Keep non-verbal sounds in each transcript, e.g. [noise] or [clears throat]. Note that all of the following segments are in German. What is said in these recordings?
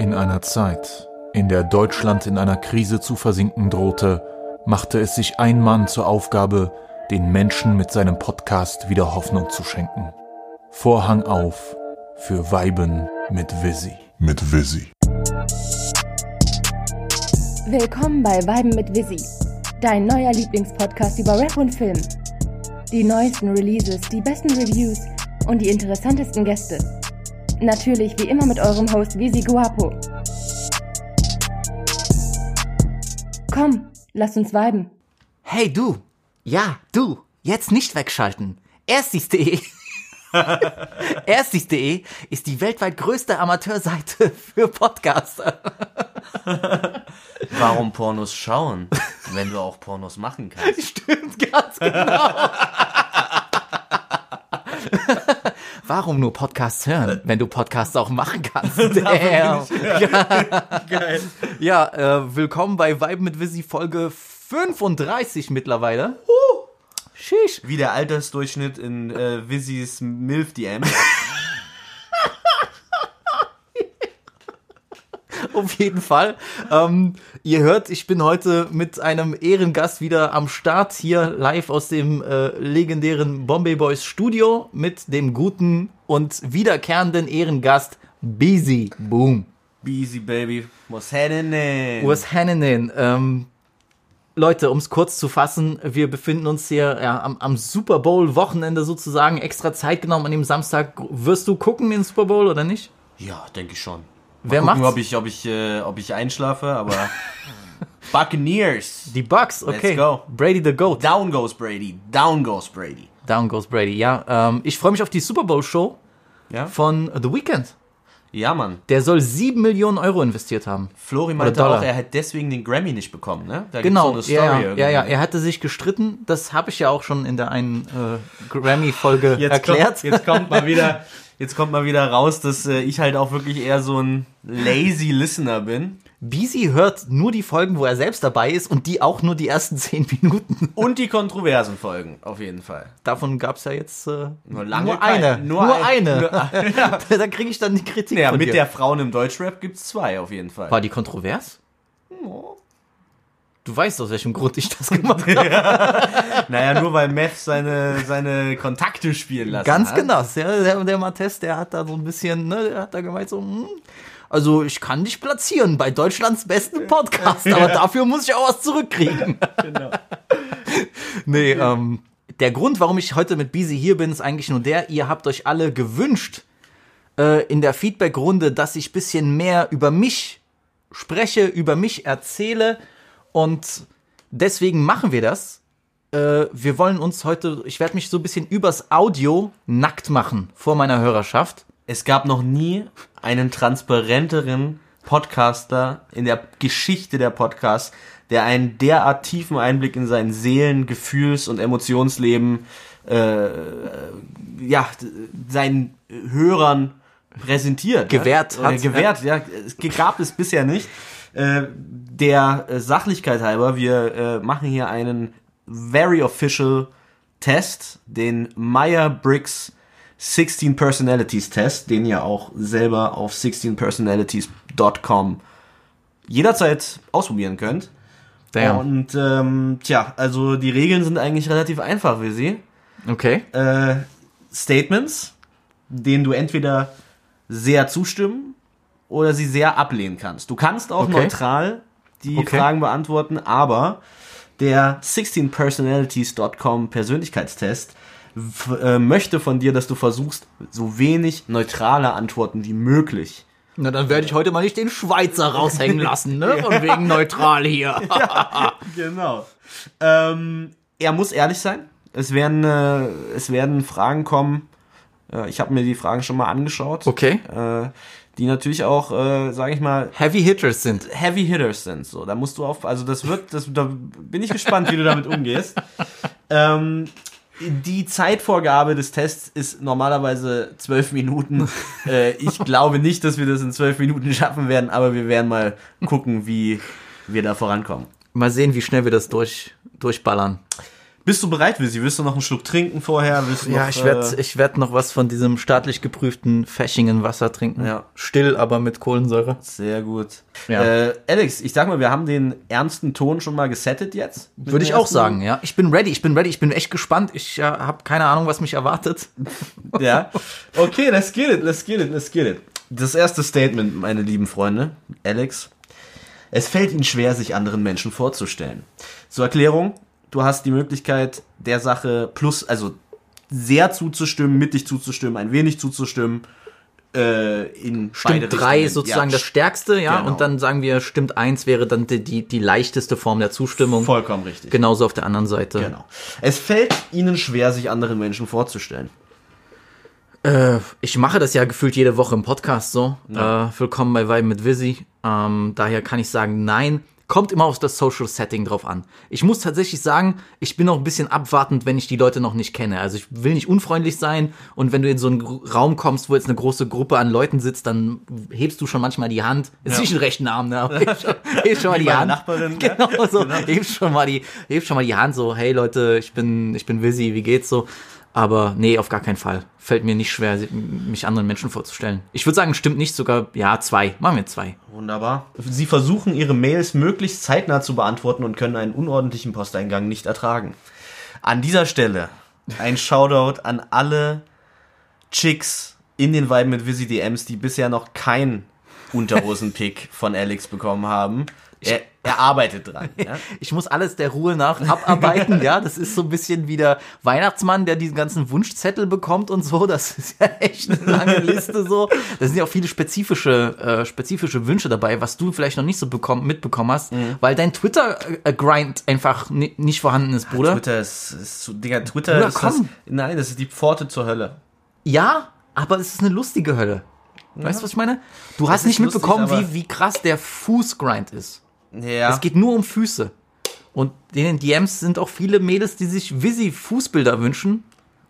In einer Zeit, in der Deutschland in einer Krise zu versinken drohte, machte es sich ein Mann zur Aufgabe, den Menschen mit seinem Podcast wieder Hoffnung zu schenken. Vorhang auf für Weiben mit Visi. Mit Visi. Willkommen bei Weiben mit Visi, dein neuer Lieblingspodcast über Rap und Film. Die neuesten Releases, die besten Reviews und die interessantesten Gäste. Natürlich wie immer mit eurem Host Visi Guapo. Komm, lass uns viben. Hey du, ja, du, jetzt nicht wegschalten. Erstis.de [laughs] Erstis.de ist die weltweit größte Amateurseite für Podcaster. [laughs] Warum Pornos schauen, wenn du auch Pornos machen kannst? Stimmt, ganz genau. [laughs] Warum nur Podcasts hören, wenn du Podcasts auch machen kannst? [laughs] Damn. [laughs] Geil. Ja, äh, willkommen bei Vibe mit Visi Folge 35 mittlerweile. Sheesh. Wie der Altersdurchschnitt in äh, Wizzys MILF DM. [laughs] Auf jeden Fall. Ähm, ihr hört, ich bin heute mit einem Ehrengast wieder am Start hier live aus dem äh, legendären Bombay Boys Studio mit dem guten und wiederkehrenden Ehrengast Busy Boom. Busy Baby. Was happening? Was Hannenin? Ähm, Leute, um es kurz zu fassen, wir befinden uns hier ja, am, am Super Bowl Wochenende sozusagen, extra Zeit genommen an dem Samstag. Wirst du gucken den Super Bowl oder nicht? Ja, denke ich schon. Mal Wer gucken, macht's? ob ich, ob ich, äh, ob ich einschlafe, aber [laughs] Buccaneers. Die Bucks, okay. Let's go. Brady the Goat. Down goes Brady. Down goes Brady. Down goes Brady, ja. Ähm, ich freue mich auf die Super Bowl Show Ja? von The Weeknd. Ja, Mann. Der soll 7 Millionen Euro investiert haben. Flori meinte auch, er hätte deswegen den Grammy nicht bekommen, ne? Da Genau, so eine ja, Story ja, ja, ja, er hatte sich gestritten. Das habe ich ja auch schon in der einen äh, Grammy-Folge erklärt. Kommt, jetzt kommt mal wieder, [laughs] jetzt kommt mal wieder raus, dass äh, ich halt auch wirklich eher so ein lazy Listener bin. Beezy hört nur die Folgen, wo er selbst dabei ist und die auch nur die ersten [laughs] 10 Minuten. Und die kontroversen Folgen, auf jeden Fall. Davon gab es ja jetzt äh, Nur lange nur eine. nur Nur, ein- eine. [laughs] [laughs] da kriege ich dann die Kritik Ja, von mit dir. der Frauen im Deutschrap gibt's zwei, auf jeden Fall. War die kontrovers? Du weißt aus welchem Grund ich das [laughs] gemacht habe. Naja, nur weil Meth seine, seine Kontakte spielen lassen Ganz hat. genau. Der, der, der Mattes, der hat da so ein bisschen, ne, der hat da gemeint so, hm, also ich kann dich platzieren bei Deutschlands besten Podcast, [laughs] aber dafür muss ich auch was zurückkriegen. Genau. [laughs] nee, ähm, der Grund, warum ich heute mit Beezy hier bin, ist eigentlich nur der, ihr habt euch alle gewünscht äh, in der Feedback-Runde, dass ich bisschen mehr über mich spreche, über mich erzähle und deswegen machen wir das. Äh, wir wollen uns heute, ich werde mich so ein bisschen übers Audio nackt machen vor meiner Hörerschaft. Es gab noch nie einen transparenteren Podcaster in der Geschichte der Podcasts, der einen derart tiefen Einblick in sein Seelen-, Gefühls- und Emotionsleben äh, ja, d- seinen Hörern präsentiert. Gewährt ja? Hat, Gewährt, ja. Es gab es bisher nicht. Äh, der äh, Sachlichkeit halber, wir äh, machen hier einen very official Test, den Meyer-Briggs 16 Personalities Test, den ihr auch selber auf 16personalities.com jederzeit ausprobieren könnt. Damn. Und ähm, tja, also die Regeln sind eigentlich relativ einfach für sie. Okay. Äh, Statements, denen du entweder sehr zustimmen oder sie sehr ablehnen kannst. Du kannst auch Okay. neutral die Okay. Fragen beantworten, aber der 16personalities.com Persönlichkeitstest äh, möchte von dir, dass du versuchst, so wenig neutrale Antworten wie möglich Na, dann werde ich heute mal nicht den Schweizer raushängen lassen, ne? Von [laughs] wegen neutral hier. [laughs] Genau. Ähm, er muss ehrlich sein. Es werden, äh, es werden Fragen kommen. Äh, ich habe mir die Fragen schon mal angeschaut. Okay. Äh, die natürlich auch, äh, sage ich mal, Heavy Hitters sind. Heavy Hitters sind. So, da musst du auf, also das wird, das, da bin ich gespannt, wie du damit umgehst. [laughs] Ähm, die Zeitvorgabe des Tests ist normalerweise zwölf Minuten. [laughs] Äh, ich glaube nicht, dass wir das in zwölf Minuten schaffen werden, aber wir werden mal gucken, wie wir da vorankommen. Mal sehen, wie schnell wir das durch, durchballern. Bist du bereit, Visi? Willst du noch einen Schluck trinken vorher? Ja, noch, ich werde äh, ich werd noch was von diesem staatlich geprüften Fächingen Wasser trinken. Ja. Still, aber mit Kohlensäure. Sehr gut. Ja. Äh, Alex, ich sag mal, wir haben den ernsten Ton schon mal gesettet jetzt. Würde ich auch sagen, ja. Ich bin ready, ich bin ready, ich bin echt gespannt. Ich äh, habe keine Ahnung, was mich erwartet. [laughs] Ja. Okay, let's get it, let's get it, let's get it. Das erste Statement, meine lieben Freunde, Alex. Es fällt Ihnen schwer, sich anderen Menschen vorzustellen. Zur Erklärung, du hast die Möglichkeit, der Sache plus, also sehr zuzustimmen, mittig zuzustimmen, ein wenig zuzustimmen, äh, in Stimmt drei Richtungen. sozusagen Ja, das Stärkste, ja. Genau. Und dann sagen wir, stimmt eins wäre dann die, die, die leichteste Form der Zustimmung. Vollkommen richtig. Genauso auf der anderen Seite. Genau. Es fällt Ihnen schwer, sich anderen Menschen vorzustellen. Äh, ich mache das ja gefühlt jede Woche im Podcast so. Äh, willkommen bei Vibe mit Visi. Ähm, daher kann ich sagen, nein. Kommt immer auf das Social Setting drauf an. Ich muss tatsächlich sagen, ich bin auch ein bisschen abwartend, wenn ich die Leute noch nicht kenne. Also ich will nicht unfreundlich sein und wenn du in so einen Raum kommst, wo jetzt eine große Gruppe an Leuten sitzt, dann hebst du schon manchmal die Hand. Ist Ja. nicht ein rechten Arm, ne? Aber [laughs] heb schon, heb schon mal die Hand. Nachbarin, ne? Genau so. Heb schon mal die, heb schon mal die Hand so, hey Leute, ich bin, ich bin Visi, wie geht's so? Aber nee, auf gar keinen Fall. Fällt mir nicht schwer, mich anderen Menschen vorzustellen. Ich würde sagen, stimmt nicht sogar, ja, zwei. Machen wir zwei. Wunderbar. Sie versuchen, Ihre Mails möglichst zeitnah zu beantworten und können einen unordentlichen Posteingang nicht ertragen. An dieser Stelle ein Shoutout an alle Chicks in den Vibe mit Visi DMs, die bisher noch kein Unterhosen-Pick von Alex bekommen haben. Er, er arbeitet dran. Ja? [laughs] Ich muss alles der Ruhe nach abarbeiten, ja. Das ist so ein bisschen wie der Weihnachtsmann, der diesen ganzen Wunschzettel bekommt und so. Das [laughs] ist ja echt eine lange Liste so. Da sind ja auch viele spezifische, äh, spezifische Wünsche dabei, was du vielleicht noch nicht so bekommen, mitbekommen hast, weil dein Twitter-Grind einfach ni nicht vorhanden ist, Bruder. Twitter ist, ist so, Digga, Twitter Bruder, ist das, komm. nein, das ist die Pforte zur Hölle. Ja, aber es ist eine lustige Hölle. Weißt du, was ich meine? Du hast ist nicht lustig, mitbekommen, wie, wie krass der Fußgrind ist. Ja. Es geht nur um Füße. Und in den DMs sind auch viele Mädels, die sich Visi-Fußbilder wünschen.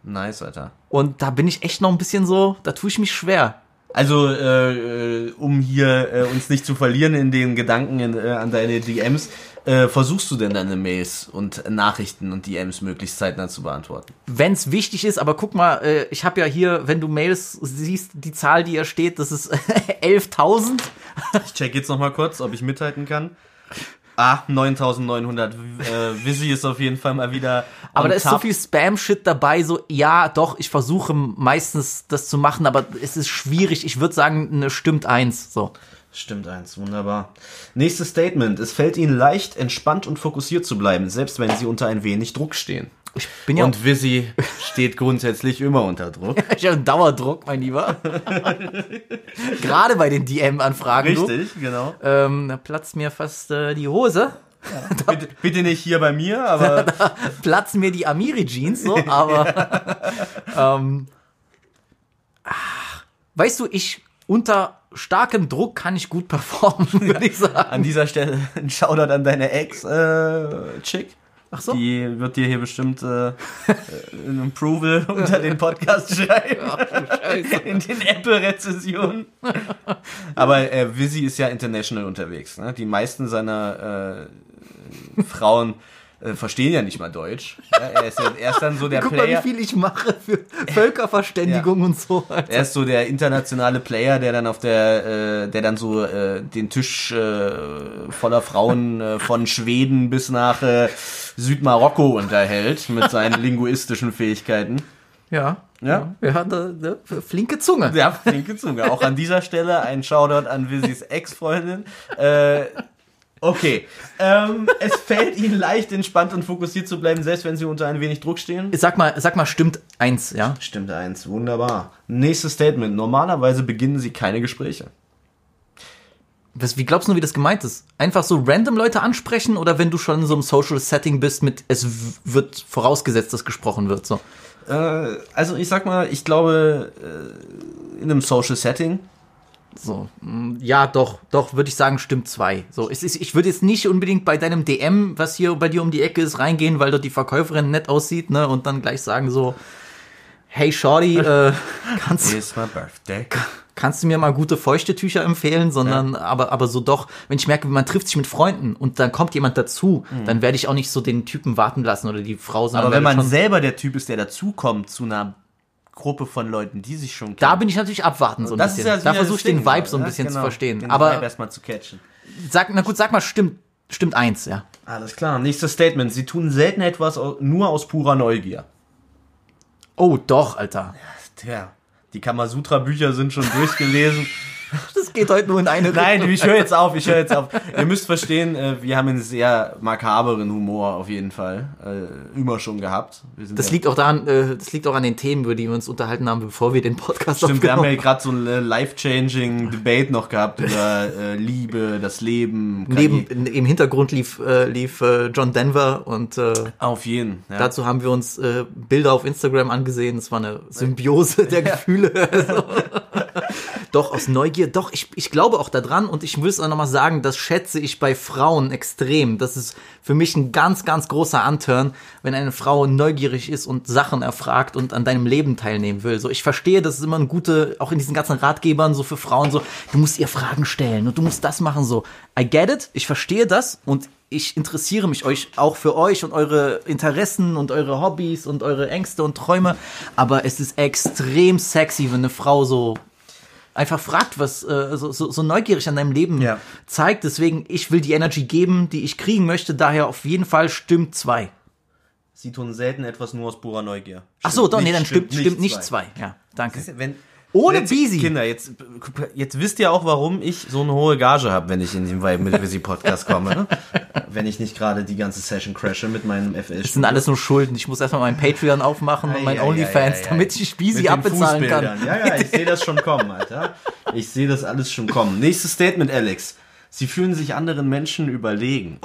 nice, Alter. Und da bin ich echt noch ein bisschen so, da tue ich mich schwer. Also, äh, äh, um hier äh, uns nicht zu verlieren in den Gedanken in, äh, an deine DMs, äh, versuchst du denn deine Mails und Nachrichten und DMs möglichst zeitnah zu beantworten? Wenn es wichtig ist, aber guck mal, äh, ich habe ja hier, wenn du Mails siehst, die Zahl, die hier steht, das ist [laughs] 11.000. Ich check jetzt noch mal kurz, ob ich mithalten kann. Ah, 9900. Äh, Visi ist auf jeden Fall mal wieder. Aber da ist so top. viel Spam-Shit dabei, so, ja, doch, ich versuche meistens das zu machen, aber es ist schwierig. Ich würde sagen, eine stimmt eins, so. Stimmt eins, wunderbar. Nächstes Statement. Es fällt Ihnen leicht, entspannt und fokussiert zu bleiben, selbst wenn Sie unter ein wenig Druck stehen. Ich bin ja Und Visi steht grundsätzlich immer unter Druck. [laughs] ich hab einen Dauerdruck, mein Lieber. Gerade bei den DM-Anfragen. du. Richtig, genau. Ähm, da platzt mir fast äh, die Hose. Bitte, bitte nicht hier bei mir, aber [laughs] platzen mir die Amiri-Jeans so, aber [laughs] ähm, ach, weißt du, ich unter starkem Druck kann ich gut performen, würde ich sagen. an dieser Stelle ein Shoutout an deine Ex-Chick. Ach so. Die wird dir hier bestimmt äh, ein Approval [laughs] unter den Podcast schreiben. [laughs] In den Apple-Rezensionen. Aber äh, Visi ist ja international unterwegs. Ne? Die meisten seiner äh, Frauen äh, verstehen ja nicht mal Deutsch. Ja, er, ist ja, [laughs] er ist dann so der Guck mal, wie Player. viel ich mache für Völkerverständigung und so. Alter. Er ist so der internationale Player, der dann auf der, äh, der dann so äh, den Tisch äh, voller Frauen äh, von Schweden bis nach äh, Südmarokko unterhält mit seinen [laughs] linguistischen Fähigkeiten. Ja. Ja. Er hat eine, eine flinke Zunge. Ja, flinke Zunge. Auch an dieser Stelle ein Shoutout an Visis Ex-Freundin. Äh, okay. Ähm, es fällt Ihnen leicht, entspannt und fokussiert zu bleiben, selbst wenn Sie unter ein wenig Druck stehen. Sag mal, sag mal, stimmt eins, ja? Stimmt eins, wunderbar. Nächstes Statement. Normalerweise beginnen Sie keine Gespräche. Was, wie glaubst du, wie das gemeint ist? Einfach so random Leute ansprechen oder wenn du schon in so einem Social Setting bist mit, es wird vorausgesetzt, dass gesprochen wird, so? Äh, also ich sag mal, ich glaube, äh, in einem Social Setting. So, mm, ja, doch, doch, würde ich sagen, stimmt zwei. So, es ist, ich würde jetzt nicht unbedingt bei deinem DM, was hier bei dir um die Ecke ist, reingehen, weil dort die Verkäuferin nett aussieht, ne, und dann gleich sagen so, hey Shorty, [laughs] äh, kannst, kannst du mir mal gute feuchte Tücher empfehlen, sondern aber aber so doch, wenn ich merke, man trifft sich mit Freunden und dann kommt jemand dazu, dann werde ich auch nicht so den Typen warten lassen oder die Frau, sondern Aber wenn man selber der Typ ist, der dazukommt zu einer Gruppe von Leuten, die sich schon kennen. da bin ich natürlich abwarten so ein das bisschen. ja da versuche ich den Vibe so ein ja, bisschen zu genau, verstehen. Den Aber Vibe erstmal zu catchen. sag na gut, sag mal stimmt stimmt eins, ja. Alles klar. Nächstes Statement. Sie tun selten etwas nur aus purer Neugier. Oh, doch, Alter. Tja, die Kamasutra-Bücher sind schon durchgelesen. [laughs] [laughs] Das geht heute nur in eine Nein, Richtung. ich höre jetzt auf, ich höre jetzt auf. Ihr müsst verstehen, äh, wir haben einen sehr makaberen Humor auf jeden Fall. Äh, immer schon gehabt. Das ja- liegt auch daran, äh, das liegt auch an den Themen, über die wir uns unterhalten haben, bevor wir den Podcast Stimmt, wir haben ja aufgenommen gerade so ein life-changing Debate noch gehabt über Liebe, das Leben. Neben, im Hintergrund lief, lief John Denver und Auf jeden. Ja. dazu haben wir uns Bilder auf Instagram angesehen. Es war eine Symbiose der [laughs] Gefühle. Also, [laughs] doch, aus Neugier, doch, ich, ich glaube auch daran und ich muss auch nochmal sagen, das schätze ich bei Frauen extrem. Das ist für mich ein ganz, ganz großer Anturn, wenn eine Frau neugierig ist und Sachen erfragt und an deinem Leben teilnehmen will. So, ich verstehe, das ist immer ein gute, auch in diesen ganzen Ratgebern so für Frauen so, du musst ihr Fragen stellen und du musst das machen so. I get it, ich verstehe das und ich interessiere mich euch auch für euch und eure Interessen und eure Hobbys und eure Ängste und Träume, aber es ist extrem sexy, wenn eine Frau so einfach fragt, was äh, so, so, so neugierig an deinem Leben Ja. zeigt. Deswegen, ich will die Energy geben, die ich kriegen möchte. Daher auf jeden Fall stimmt zwei. Sie tun selten etwas nur aus purer Neugier. Ach so, doch, nee, dann stimmt, stimmt, nicht zwei. Ja, danke. Wenn, Ohne jetzt, Beezy. Kinder, jetzt, jetzt wisst ihr auch, warum ich so eine hohe Gage habe, wenn ich in den Vibe mit Busy Podcast komme. ne? [laughs] wenn ich nicht gerade die ganze Session crashe mit meinem FL. Das sind alles nur Schulden. Ich muss erstmal meinen Patreon aufmachen und mein Ei, ei, OnlyFans, ei, ei, ei. damit ich den abbezahlen kann. Ja, ja, ich sehe das schon kommen, Alter. Ich sehe das alles schon kommen. Nächstes Statement, Alex. Sie fühlen sich anderen Menschen überlegen.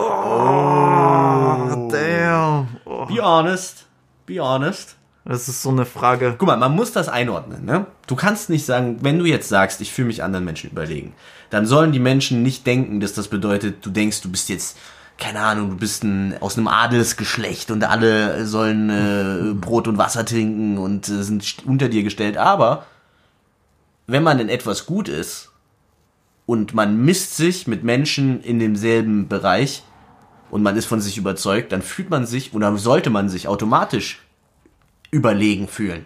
Damn. Oh, Be honest. Be honest. Das ist so eine Frage. Guck mal, man muss das einordnen, ne? Du kannst nicht sagen, wenn du jetzt sagst, ich fühle mich anderen Menschen überlegen, dann sollen die Menschen nicht denken, dass das bedeutet, du denkst, du bist jetzt, keine Ahnung, du bist ein, aus einem Adelsgeschlecht und alle sollen äh, Brot und Wasser trinken und äh, sind unter dir gestellt. Aber wenn man in etwas gut ist und man misst sich mit Menschen in demselben Bereich und man ist von sich überzeugt, dann fühlt man sich oder sollte man sich automatisch überlegen fühlen.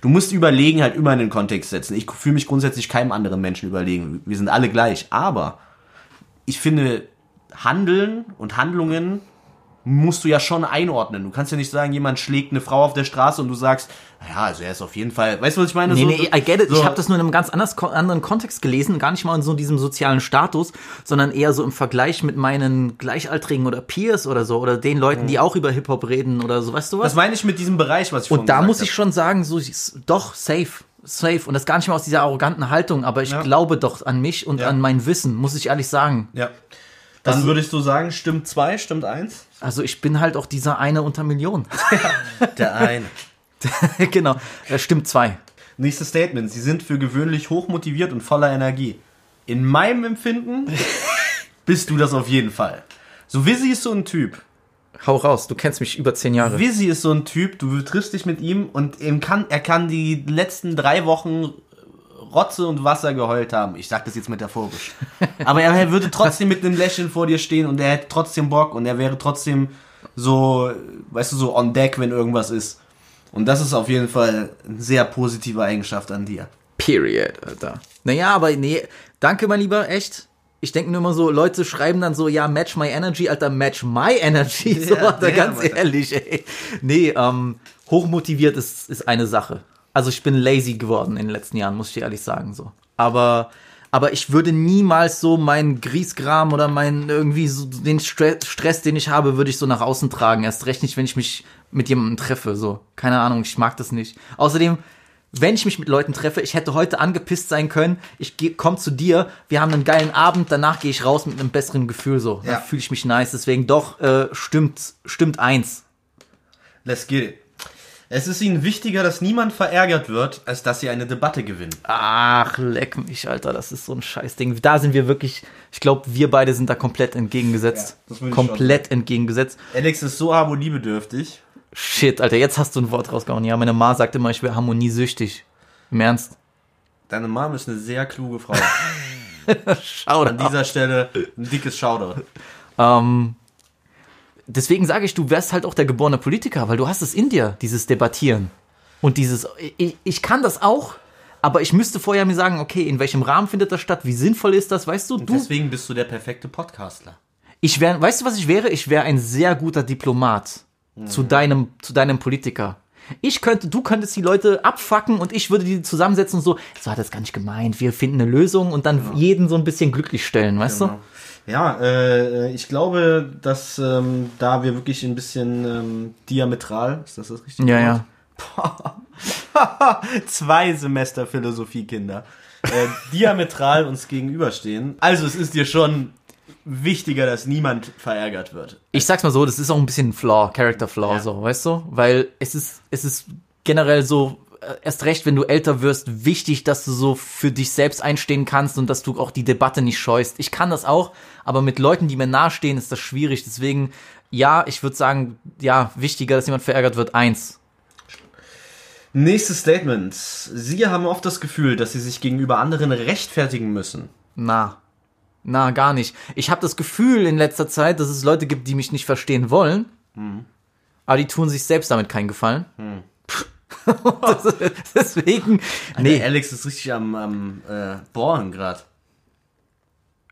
Du musst überlegen halt immer in den Kontext setzen. Ich fühle mich grundsätzlich keinem anderen Menschen überlegen. Wir sind alle gleich. Aber ich finde, Handeln und Handlungen musst du ja schon einordnen. Du kannst ja nicht sagen, jemand schlägt eine Frau auf der Straße und du sagst, ja, also er ist auf jeden Fall, weißt du, was ich meine? Nee, So- nee, I get it. so- Ich habe das nur in einem ganz anders, anderen Kontext gelesen, gar nicht mal in so diesem sozialen Status, sondern eher so im Vergleich mit meinen Gleichaltrigen oder Peers oder so oder den Leuten, die auch über Hip-Hop reden oder so, weißt du was? Das meine ich mit diesem Bereich, was ich Und da muss ich schon sagen, so ist- doch safe, safe und das gar nicht mal aus dieser arroganten Haltung, aber ich Ja. glaube doch an mich und Ja. an mein Wissen, muss ich ehrlich sagen. Ja. Dann würde ich so sagen, stimmt zwei, stimmt eins? Also ich bin halt auch dieser eine unter Millionen. [laughs] Der eine. [laughs] genau, stimmt zwei. Nächstes Statement. Sie sind für gewöhnlich hochmotiviert und voller Energie. In meinem Empfinden [laughs] bist du das auf jeden Fall. So, Vizzy ist so ein Typ. Hau raus, du kennst mich über zehn Jahre. Vizzy ist so ein Typ, du triffst dich mit ihm und ihm kann, er kann die letzten drei Wochen Rotze und Wasser geheult haben. Ich sag das jetzt metaphorisch. Aber er würde trotzdem mit einem Lächeln vor dir stehen und er hätte trotzdem Bock und er wäre trotzdem so, weißt du, so on deck, wenn irgendwas ist. Und das ist auf jeden Fall eine sehr positive Eigenschaft an dir. Period, Alter. Naja, aber nee, danke, mein Lieber, echt. Ich denke nur immer so, Leute schreiben dann so, ja, match my energy, Alter, match my energy. [laughs] So, Ja, Alter, damn, ganz Alter. ehrlich, ey. Nee, ähm, hochmotiviert ist, ist eine Sache. Also ich bin lazy geworden in den letzten Jahren, muss ich dir ehrlich sagen, so. Aber, aber ich würde niemals so meinen Griesgram oder meinen irgendwie so den Stre Stress, den ich habe, würde ich so nach außen tragen. Erst recht nicht, wenn ich mich mit jemandem treffe, so. Keine Ahnung, ich mag das nicht. Außerdem, wenn ich mich mit Leuten treffe, ich hätte heute angepisst sein können, ich komme zu dir, wir haben einen geilen Abend, danach gehe ich raus mit einem besseren Gefühl so. Ja. Da fühle ich mich nice, deswegen doch äh, stimmt stimmt eins. Let's get it. Es ist ihnen wichtiger, dass niemand verärgert wird, als dass sie eine Debatte gewinnen. Ach, leck mich, Alter, das ist so ein Scheißding. Da sind wir wirklich, ich glaube, wir beide sind da komplett entgegengesetzt. Ja, ich schon komplett entgegengesetzt. Alex ist so harmoniebedürftig. Shit, Alter, jetzt hast du ein Wort rausgehauen. Ja, meine Ma sagt immer, ich wäre harmoniesüchtig. Im Ernst? Deine Mom ist eine sehr kluge Frau. [laughs] Schau An dieser Stelle ein dickes Shoutout. Ähm, deswegen sage ich, du wärst halt auch der geborene Politiker, weil du hast es in dir, dieses Debattieren. Und dieses, ich, ich kann das auch, aber ich müsste vorher mir sagen, okay, in welchem Rahmen findet das statt, wie sinnvoll ist das, weißt du? Du, Deswegen bist du der perfekte Podcastler. ich wäre, weißt du, was ich wäre? Ich wäre ein sehr guter Diplomat zu deinem, zu deinem Politiker. Ich könnte, du könntest die Leute abfacken und ich würde die zusammensetzen und so, so hat er es gar nicht gemeint, wir finden eine Lösung und dann jeden so ein bisschen glücklich stellen, weißt du? Ja, äh, ich glaube, dass ähm, da wir wirklich ein bisschen ähm, diametral, ist das das richtige Ja, Wort? ja. [laughs] Zwei Semester Philosophiekinder. Äh, diametral uns gegenüberstehen. Also es ist dir schon wichtiger, dass niemand verärgert wird. Ich sag's mal so, das ist auch ein bisschen ein Flaw, Character Flaw, Ja. so, weißt du? Weil es ist, es ist generell so, erst recht, wenn du älter wirst, wichtig, dass du so für dich selbst einstehen kannst und dass du auch die Debatte nicht scheust. Ich kann das auch, aber mit Leuten, die mir nahestehen, ist das schwierig. Deswegen, ja, ich würde sagen, ja, wichtiger, dass jemand verärgert wird, eins. Nächstes Statement. Sie haben oft das Gefühl, dass sie sich gegenüber anderen rechtfertigen müssen. Na. Na, gar nicht. Ich habe das Gefühl in letzter Zeit, dass es Leute gibt, die mich nicht verstehen wollen, aber die tun sich selbst damit keinen Gefallen. Das- [laughs] Deswegen, Nee, nee, Alex ist richtig am, am äh, Bohren gerade.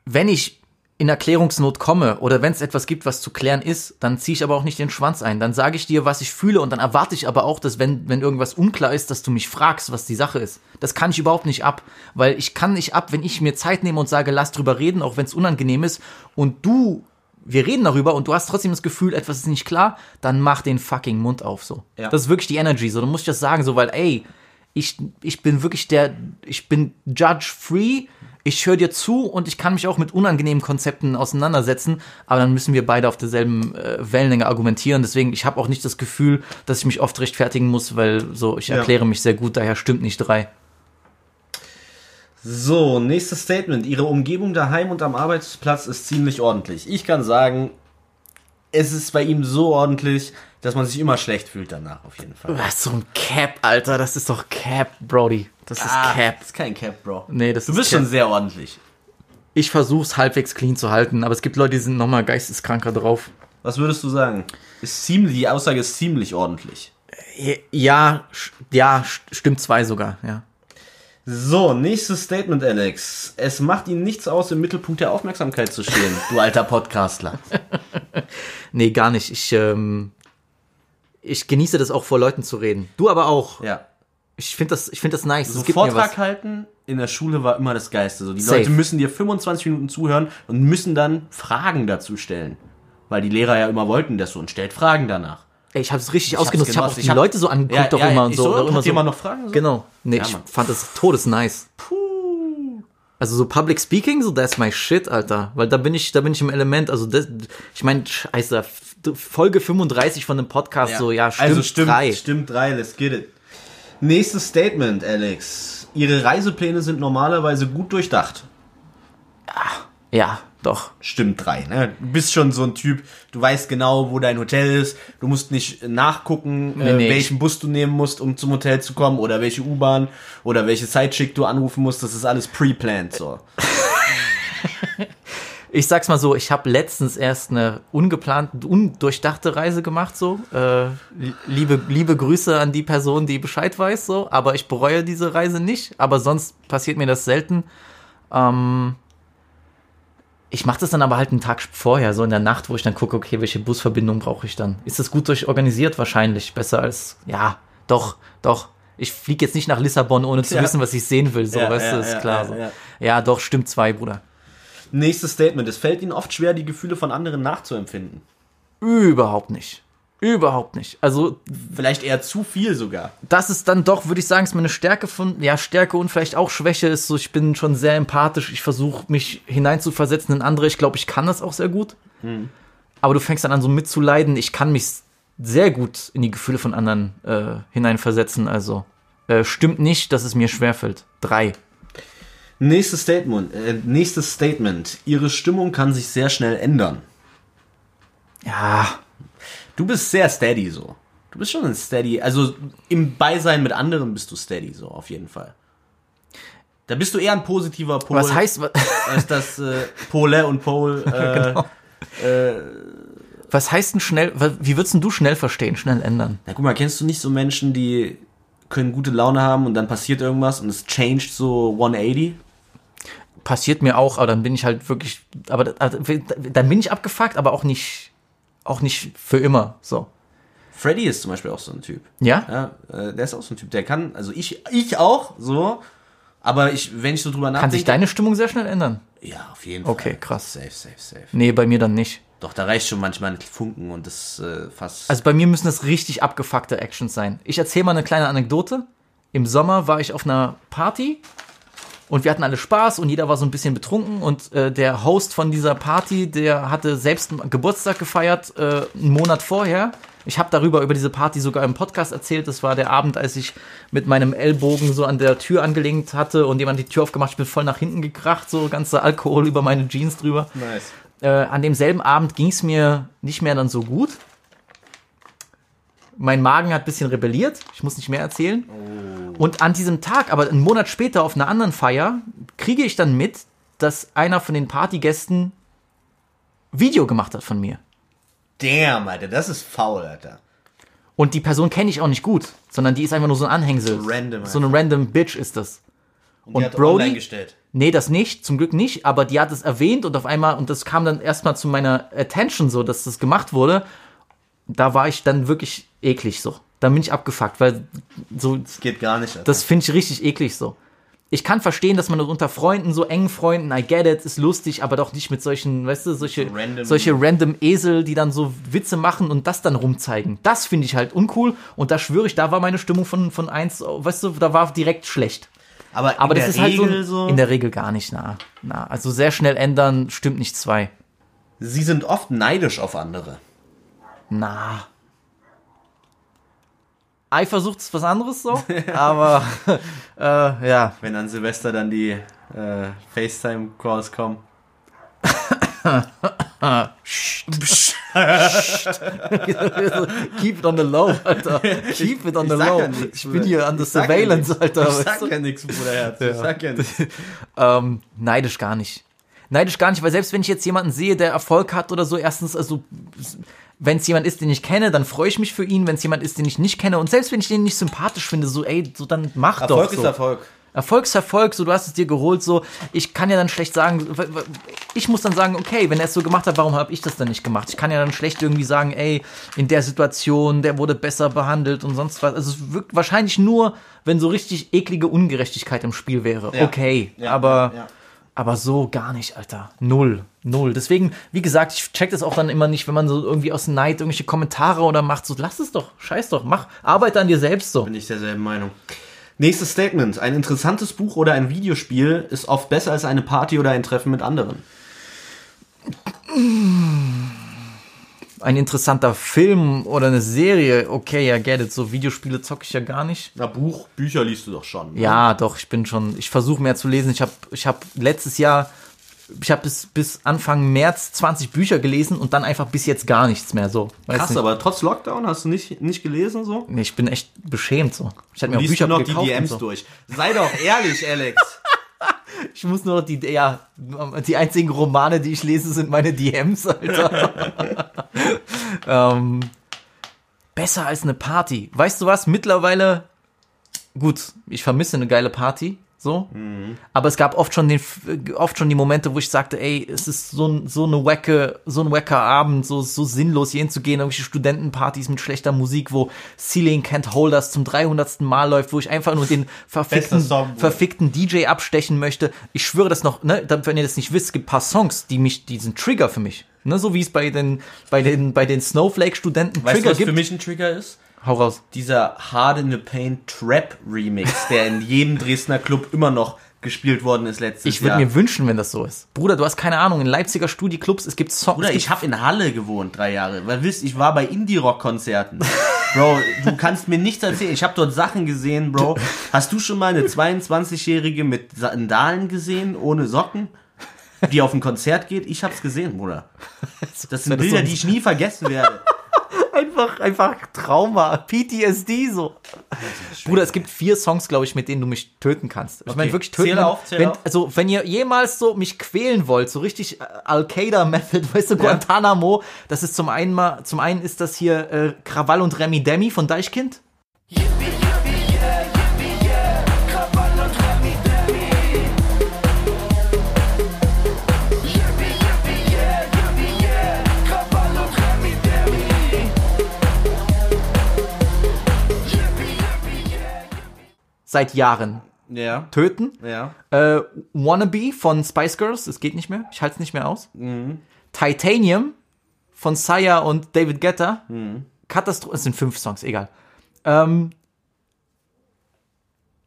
wenn ich in Erklärungsnot komme oder wenn es etwas gibt, was zu klären ist, dann ziehe ich aber auch nicht den Schwanz ein. Dann sage ich dir, was ich fühle und dann erwarte ich aber auch, dass wenn, wenn irgendwas unklar ist, dass du mich fragst, was die Sache ist. Das kann ich überhaupt nicht ab, weil ich kann nicht ab, wenn ich mir Zeit nehme und sage, lass drüber reden, auch wenn es unangenehm ist und du, wir reden darüber und du hast trotzdem das Gefühl, etwas ist nicht klar, dann mach den fucking Mund auf, so. Ja. Das ist wirklich die Energy, so. Du musst das sagen, so, weil, ey, ich, ich bin wirklich der, ich bin judge-free, ich höre dir zu und ich kann mich auch mit unangenehmen Konzepten auseinandersetzen, aber dann müssen wir beide auf derselben äh, Wellenlänge argumentieren. Deswegen, ich habe auch nicht das Gefühl, dass ich mich oft rechtfertigen muss, weil so, ich Ja. erkläre mich sehr gut, daher stimmt nicht drei. So, nächstes Statement. Ihre Umgebung daheim und am Arbeitsplatz ist ziemlich ordentlich. Ich kann sagen, es ist bei ihm so ordentlich, dass man sich immer schlecht fühlt danach, auf jeden Fall. Was, so ein Cap, Alter, das ist doch Cap, Brody. Das ist Cap. Das ist kein Cap, Bro. Nee, das Du ist bist Cap. schon sehr ordentlich. Ich versuch's halbwegs clean zu halten, aber es gibt Leute, die sind nochmal geisteskranker drauf. Was würdest du sagen? Ist ziemlich, die Aussage ist ziemlich ordentlich. Ja, ja, st- stimmt zwei sogar, ja. So, nächstes Statement, Alex. Es macht Ihnen nichts aus, im Mittelpunkt der Aufmerksamkeit zu stehen, du alter Podcastler. [laughs] Nee, gar nicht. Ich, ähm, ich genieße das auch vor Leuten zu reden. Du aber auch. Ja. Ich finde das, ich finde das nice. So Das gibt mir Vortrag was. halten in der Schule war immer das Geiste. So, die Safe. Leute müssen dir 25 Minuten zuhören und müssen dann Fragen dazu stellen. Weil die Lehrer ja immer wollten das so und stellt Fragen danach. Ey, ich habe es richtig hab's ausgenutzt. Ich habe auch die Ich hab- Leute so angeguckt Ja, doch ja, immer und ich so. so, hat immer so. jemand noch Fragen? So? Genau. Nee, Ja, ich fand das todesnice. Also so Public Speaking, so that's my shit, Alter. Weil da bin ich, da bin ich im Element. Also das, ich meine, scheiße, Folge 35 von dem Podcast, so ja, stimmt, also stimmt drei. Stimmt drei, let's get it. Nächstes Statement, Alex. Ihre Reisepläne sind normalerweise gut durchdacht. Ja, doch. Stimmt drei, ne? Du bist schon so ein Typ, du weißt genau, wo dein Hotel ist. Du musst nicht nachgucken, äh, nee, welchen Bus du nehmen musst, um zum Hotel zu kommen oder welche U-Bahn oder welche Sideschick du anrufen musst. Das ist alles pre-planned, so. [laughs] Ich sag's mal so, ich habe letztens erst eine ungeplante, undurchdachte Reise gemacht, so. Äh, liebe, liebe Grüße an die Person, die Bescheid weiß, so. Aber ich bereue diese Reise nicht. Aber sonst passiert mir das selten. Ähm, ich mache das dann aber halt einen Tag vorher, so in der Nacht, wo ich dann gucke, okay, welche Busverbindung brauche ich dann? Ist das gut durchorganisiert? Wahrscheinlich. Besser als, ja, doch, doch. Ich fliege jetzt nicht nach Lissabon, ohne zu Ja. wissen, was ich sehen will, so, Ja, weißt du, ist klar. so. ja, doch, stimmt zwei, Bruder. Nächstes Statement. Es fällt ihnen oft schwer, die Gefühle von anderen nachzuempfinden. Überhaupt nicht. Überhaupt nicht. Also, Vielleicht eher zu viel sogar. das ist dann doch, würde ich sagen, ist meine Stärke von, ja, Stärke und vielleicht auch Schwäche ist so, ich bin schon sehr empathisch, ich versuche mich hineinzuversetzen in andere. Ich glaube, ich kann das auch sehr gut. Aber du fängst dann an, so mitzuleiden. Ich kann mich sehr gut in die Gefühle von anderen äh, hineinversetzen. Also, äh, stimmt nicht, dass es mir schwerfällt. Drei. Nächstes Statement. Äh, nächstes Statement. Ihre Stimmung kann sich sehr schnell ändern. Ja, Du bist sehr steady so. Du bist schon ein Steady. Also im Beisein mit anderen bist du Steady, so auf jeden Fall. Da bist du eher ein positiver Pol. Was heißt, wa- [laughs] als das äh, Pole und Pol. [laughs] Äh, Genau. was heißt denn schnell, wie würdest du schnell verstehen, schnell ändern? Na guck mal, kennst du nicht so Menschen, die können gute Laune haben und dann passiert irgendwas und es changed so 180? Passiert mir auch, aber dann bin ich halt wirklich, aber also, dann bin ich abgefuckt, aber auch nicht, auch nicht für immer, so. Freddy ist zum Beispiel auch so ein Typ. Ja? Ja, äh, der ist auch so ein Typ. Der kann, also ich, ich auch, so. Aber ich, wenn ich so drüber nachdenke. Kann sich deine Stimmung sehr schnell ändern? Ja, auf jeden Fall. Okay, krass. Safe, safe, safe. Nee, bei mir dann nicht. Doch, da reicht schon manchmal ein Funken und das äh, fast. Also bei mir müssen das richtig abgefuckte Actions sein. Ich erzähle mal eine kleine Anekdote. Im Sommer war ich auf einer Party und wir hatten alle Spaß und jeder war so ein bisschen betrunken und äh, der Host von dieser Party, der hatte selbst einen Geburtstag gefeiert, äh, einen Monat vorher. Ich habe darüber über diese Party sogar im Podcast erzählt. Das war der Abend, als ich mit meinem Ellbogen so an der Tür angelehnt hatte und jemand die Tür aufgemacht, ich bin voll nach hinten gekracht, so ganzer Alkohol über meine Jeans drüber. nice. Äh, an demselben Abend ging es mir nicht mehr dann so gut. Mein Magen hat ein bisschen rebelliert. Ich muss nicht mehr erzählen. Und an diesem Tag, aber einen Monat später auf einer anderen Feier, kriege ich dann mit, dass einer von den Partygästen Video gemacht hat von mir. Damn, Alter, das ist faul, Alter. Und die Person kenne ich auch nicht gut, sondern die ist einfach nur so ein Anhängsel. So random So eine random Bitch ist das. Und, Und Brody? Nee, das nicht, zum Glück nicht, aber die hat es erwähnt und auf einmal, und das kam dann erstmal zu meiner Attention so, dass das gemacht wurde. Da war ich dann wirklich eklig so. Da bin ich abgefuckt, weil so, Das geht gar nicht, Alter. das finde ich richtig eklig so. Ich kann verstehen, dass man das unter Freunden, so engen Freunden, I get it, ist lustig, aber doch nicht mit solchen, weißt du, solche Random- solche random Esel, die dann so Witze machen und das dann rumzeigen. Das finde ich halt uncool und da schwöre ich, da war meine Stimmung von, von eins, weißt du, da war direkt schlecht. aber Aber in das der ist halt so, Regel so, in der Regel gar nicht nah. nah. Also sehr schnell ändern stimmt nicht zwei. Sie sind oft neidisch auf andere. Na. Eifersucht ist was anderes so, [laughs] aber [laughs] äh, ja. Wenn an Silvester dann die äh, FaceTime-Calls kommen. [laughs] Keep it on the low, Alter. Keep it on the low. ja nichts, ich bin hier sag ja surveillance, nichts. Alter. Ich sag ja nichts, Bruderherz. Ich sag ja nichts. Ähm, neidisch gar nicht. Neidisch gar nicht, weil selbst wenn ich jetzt jemanden sehe, der Erfolg hat oder so, erstens, also wenn es jemand ist, den ich kenne, dann freue ich mich für ihn. Wenn es jemand ist, den ich nicht kenne und selbst wenn ich den nicht sympathisch finde, so ey, so dann mach Erfolg doch. ist so. Erfolg. Erfolg ist Erfolg, so du hast es dir geholt, so ich kann ja dann schlecht sagen, ich muss dann sagen, okay, wenn er es so gemacht hat, warum habe ich das dann nicht gemacht? Ich kann ja dann schlecht irgendwie sagen, ey, in der Situation, der wurde besser behandelt und sonst was. Also es wirkt wahrscheinlich nur, wenn so richtig eklige Ungerechtigkeit im Spiel wäre. Ja. Okay, Ja, aber ja. Aber so gar nicht, Alter. Null. Null. Deswegen, wie gesagt, ich check das auch dann immer nicht, wenn man so irgendwie aus Neid irgendwelche Kommentare oder macht, so lass es doch, scheiß doch, mach, arbeite an dir selbst so. Bin ich derselben Meinung. Nächstes Statement. Ein interessantes Buch oder ein Videospiel ist oft besser als eine Party oder ein Treffen mit anderen. Ein interessanter Film oder eine Serie, okay, ja, get it. So Videospiele zocke ich ja gar nicht. Na, Buch, Bücher liest du doch schon. ne? Ja, doch, ich bin schon, ich versuche mehr zu lesen. Ich habe ich hab letztes Jahr, ich habe bis, bis Anfang März 20 Bücher gelesen und dann einfach bis jetzt gar nichts mehr so. Weißt Krass, nicht. aber trotz Lockdown hast du nicht, nicht gelesen so? Nee, ich bin echt beschämt so. Ich hatte mir auch Bücher du noch die DMs so. durch. Sei doch ehrlich, Alex. [laughs] Ich muss nur noch die, ja, die einzigen Romane, die ich lese, sind meine DMs, Alter. [laughs] ähm, besser als eine Party. Weißt du was? Mittlerweile, gut, ich vermisse eine geile Party, so. Aber es gab oft schon den, oft schon die Momente, wo ich sagte, ey, es ist so, ein- so eine wacke, so ein wacker Abend, so, so sinnlos hier hinzugehen, irgendwelche Studentenpartys mit schlechter Musik, wo Ceiling Can't Hold Us zum 300. Mal läuft, wo ich einfach nur den verfickten, Song, verfickten DJ abstechen möchte. Ich schwöre das noch, ne, dann- wenn ihr das nicht wisst, es gibt ein paar Songs, die mich, die sind Trigger für mich. Ne, so wie es bei den, bei den, bei den Snowflake-Studenten Weißt du, Trigger was für gibt. mich ein Trigger ist? Hau raus. Dieser Hard in the Pain Trap Remix, der in [laughs] jedem Dresdner Club immer noch gespielt worden ist letztes Ich würde Jahr. mir wünschen, wenn das so ist. Bruder, du hast keine Ahnung, in Leipziger Studieclubs, es gibt Songs. Bruder, ich habe in Halle gewohnt, drei Jahre. Weil wisst, ich war bei Indie-Rock-Konzerten. Bro, du kannst mir nichts erzählen. Ich habe dort Sachen gesehen, Bro. Hast du schon mal eine 22-Jährige mit Sandalen gesehen, ohne Socken? Die auf ein Konzert geht? Ich hab's gesehen, Bruder. [laughs] Das sind Bilder, die ich nie vergessen werde. Einfach, einfach Trauma, PTSD so. Bruder, es gibt vier Songs, glaube ich, mit denen du mich töten kannst. Ich meine wirklich töten. Zähl auf, zähl wenn, auf. Also, wenn ihr jemals so mich quälen wollt, so richtig äh, Al-Qaida-Method, [laughs] weißt du, Guantanamo, das ist zum einen mal, zum einen ist das hier äh, Krawall und Remi Demi von Deichkind. Seit Jahren Ja. töten. Ja. Äh, Wannabe von Spice Girls, das geht nicht mehr. Ich halte es nicht mehr aus. Titanium von Saya und David Guetta. Katastrophe. Es sind fünf Songs, egal. Ähm,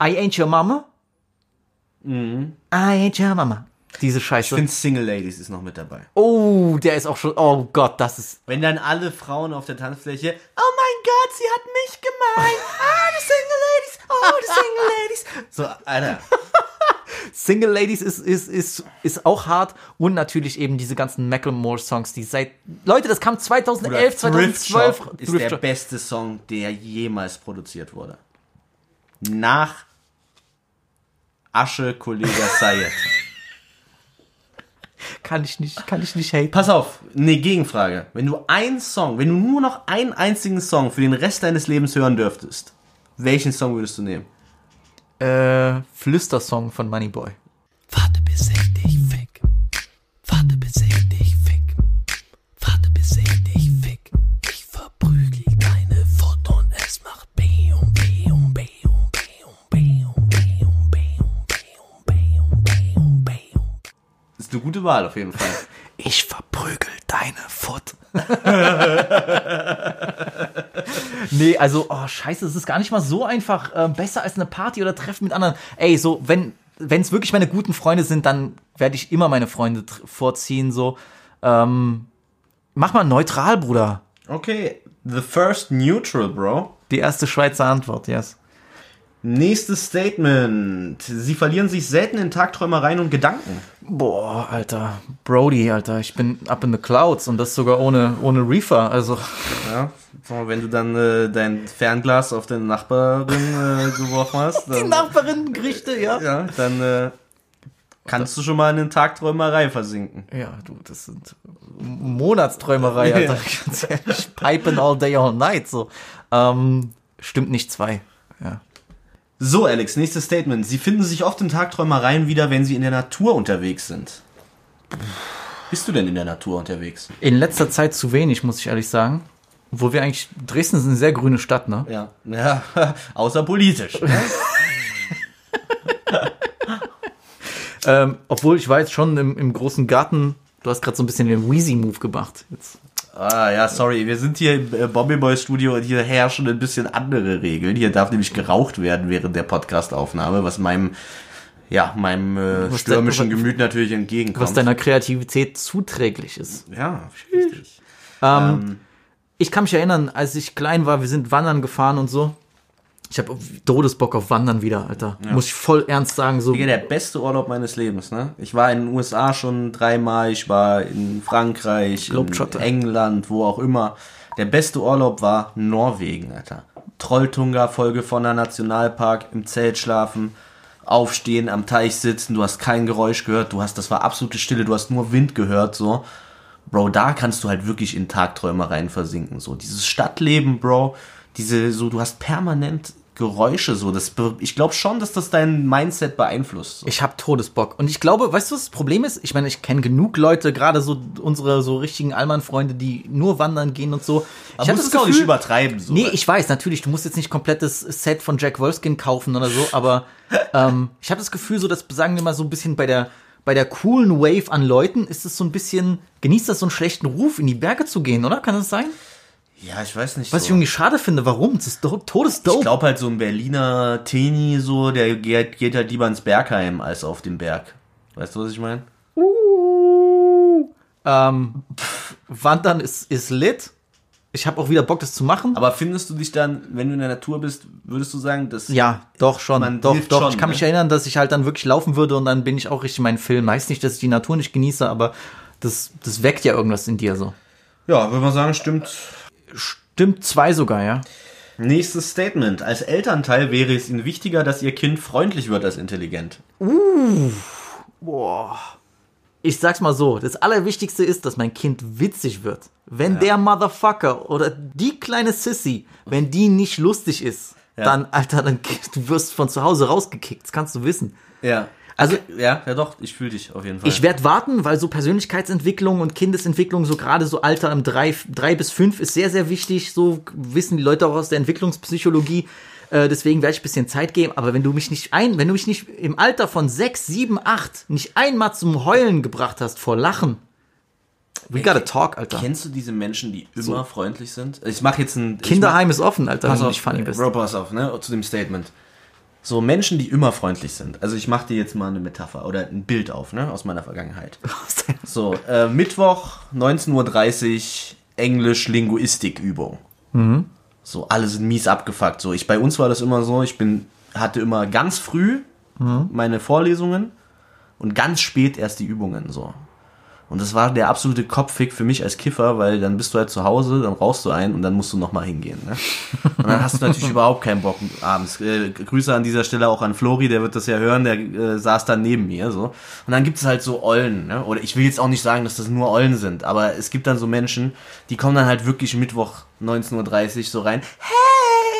I Ain't Your Mama. I Ain't Your Mama. Diese Ich Scheiße. finde Single Ladies ist noch mit dabei. Oh, der ist auch schon. Oh Gott, das ist. Wenn dann alle Frauen auf der Tanzfläche, oh mein Gott, sie hat mich gemeint. [laughs] Ah, die Single Ladies. Oh, die Single Ladies. So, Alter. [laughs] Single Ladies ist, ist, ist, ist auch hart. Und natürlich eben diese ganzen Macklemore-Songs, die seit. Leute, das kam 2011, 2012. Shop ist Thrift der Shop. beste Song, der jemals produziert wurde. Nach Asche Kollege Sayed. Kann ich nicht, kann ich nicht haten. Pass auf, eine Gegenfrage. Wenn du einen Song, wenn du nur noch einen einzigen Song für den Rest deines Lebens hören dürftest, welchen Song würdest du nehmen? Äh, Flüstersong von Moneyboy. Warte gute Wahl auf jeden Fall. [laughs] Ich verprügel deine Foot. [laughs] nee, also, oh, scheiße, es ist gar nicht mal so einfach. Äh, besser als eine Party oder Treffen mit anderen. Ey, so, wenn wenn es wirklich meine guten Freunde sind, dann werde ich immer meine Freunde vorziehen, so. Ähm, mach mal neutral, Bruder. Okay, the first neutral, bro. Die erste Schweizer Antwort, yes. Nächstes Statement. Sie verlieren sich selten in Tagträumereien und Gedanken. Boah, Alter. Brody, Alter. Ich bin up in the clouds und das sogar ohne, ohne Reefer. Also, Ja, sag mal, wenn du dann äh, dein Fernglas auf deine Nachbarin äh, geworfen hast, [laughs] die dann, Nachbarinnen-Gerichte, ja. ja, dann äh, kannst du schon mal in eine Tagträumerei versinken. Ja, du, das sind Monatsträumerei, Alter. [laughs] Ja. Ganz ehrlich. Pipen all day, all night, so. Ähm, stimmt nicht zwei. Ja. So, Alex, nächstes Statement. Sie finden sich oft in Tagträumereien wieder, wenn sie in der Natur unterwegs sind. Bist du denn in der Natur unterwegs? In letzter Zeit zu wenig, muss ich ehrlich sagen. Wo wir eigentlich, Dresden ist eine sehr grüne Stadt, ne? Ja. Ja, [laughs] außer politisch. ne? [laughs] Ähm, obwohl ich war jetzt schon im, im großen Garten, du hast gerade so ein bisschen den Wheezy-Move gemacht. Jetzt. Ah, ja, sorry. Wir sind hier im äh, Bobby Boy Studio und hier herrschen ein bisschen andere Regeln. Hier darf nämlich geraucht werden während der Podcastaufnahme, was meinem, ja, meinem äh, stürmischen de- Gemüt natürlich entgegenkommt. Was deiner Kreativität zuträglich ist. ja, richtig. Ähm, Ähm, Ich kann mich erinnern, als ich klein war, wir sind wandern gefahren und so. Ich habe Todesbock auf Wandern wieder, Alter. Muss ich voll ernst sagen. So, der beste Urlaub meines Lebens, ne? Ich war in den USA schon dreimal, ich war in Frankreich, in. England, wo auch immer. Der beste Urlaub war Norwegen, Alter. Trolltunga-Folge von der Nationalpark, im Zelt schlafen, aufstehen, am Teich sitzen, du hast kein Geräusch gehört, du hast, das war absolute Stille, du hast nur Wind gehört, so. Bro, da kannst du halt wirklich in Tagträumereien versinken, so. Dieses Stadtleben, Bro, diese, so, du hast permanent Geräusche, so. Das, ich glaube schon, dass das dein Mindset beeinflusst. So. Ich habe Todesbock. Und ich glaube, weißt du, was das Problem ist? Ich meine, ich kenne genug Leute, gerade so unsere so richtigen Allmann-Freunde, die nur wandern gehen und so. ich Aber hab musst es auch nicht übertreiben, so. Nee, ich weiß, natürlich, du musst jetzt nicht komplettes Set von Jack Wolfskin kaufen oder so, aber [laughs] ähm, ich habe das Gefühl, so dass, sagen wir mal, so ein bisschen bei der, bei der coolen Wave an Leuten ist es so ein bisschen, genießt das so einen schlechten Ruf, in die Berge zu gehen, oder? Kann das sein? Ja, ich weiß nicht. Was ich so. irgendwie schade finde, warum? Das ist do Ich todesdope. glaube halt so ein Berliner Teenie so, der geht, geht halt lieber ins Bergheim als auf den Berg. Weißt du, was ich meine? Ähm, pff, Wandern ist, ist lit. Ich habe auch wieder Bock, das zu machen. Aber findest du dich dann, wenn du in der Natur bist, würdest du sagen, dass Ja, doch schon. Doch, doch. schon, ich kann ne? mich erinnern, dass ich halt dann wirklich laufen würde und dann bin ich auch richtig in meinen Film. Heißt nicht, dass ich die Natur nicht genieße, aber das, das weckt ja irgendwas in dir so. Ja, würde man sagen, stimmt. Stimmt, zwei sogar, ja. Nächstes Statement. Als Elternteil wäre es Ihnen wichtiger, dass Ihr Kind freundlich wird als intelligent. Boah. Ich sag's mal so, das Allerwichtigste ist, dass mein Kind witzig wird. Wenn der Motherfucker oder die kleine Sissy, wenn die nicht lustig ist, Ja. dann, Alter, dann [laughs] du wirst von zu Hause rausgekickt, das kannst du wissen. Ja. Also Ja, ja doch, ich fühle dich auf jeden Fall. ich werde warten, weil so Persönlichkeitsentwicklung und Kindesentwicklung, so gerade so Alter im drei, drei bis fünf ist sehr, sehr wichtig. So wissen die Leute auch aus der Entwicklungspsychologie. Äh, deswegen werde ich ein bisschen Zeit geben. Aber wenn du mich nicht ein, wenn du mich nicht im Alter von sechs, sieben, acht nicht einmal zum Heulen gebracht hast vor Lachen, we gotta talk, Alter. Kennst du diese Menschen, die immer freundlich sind? Ich mache jetzt ein Kinderheim ist offen, Alter, Pass wenn du auf, nicht funny bist. Bro, pass auf, ne, zu dem Statement. So Menschen, die immer freundlich sind. Also ich mache dir jetzt mal eine Metapher oder ein Bild auf, ne, aus meiner Vergangenheit. [laughs] So, äh, Mittwoch, 19.30 Uhr, Englisch, Linguistikübung. So, alle sind mies abgefuckt. So, ich, bei uns war das immer so, ich bin, hatte immer ganz früh meine Vorlesungen und ganz spät erst die Übungen, so. Und das war der absolute Kopffick für mich als Kiffer, weil dann bist du halt zu Hause, dann rauchst du ein und dann musst du nochmal hingehen. Ne? [laughs] Und dann hast du natürlich überhaupt keinen Bock abends. Äh, Grüße an dieser Stelle auch an Flori, der wird das ja hören, der äh, saß dann neben mir. so. Und dann gibt es halt so Ollen. Ne? Oder ich will jetzt auch nicht sagen, dass das nur Ollen sind, aber es gibt dann so Menschen, die kommen dann halt wirklich Mittwoch 19.30 Uhr so rein. Hey,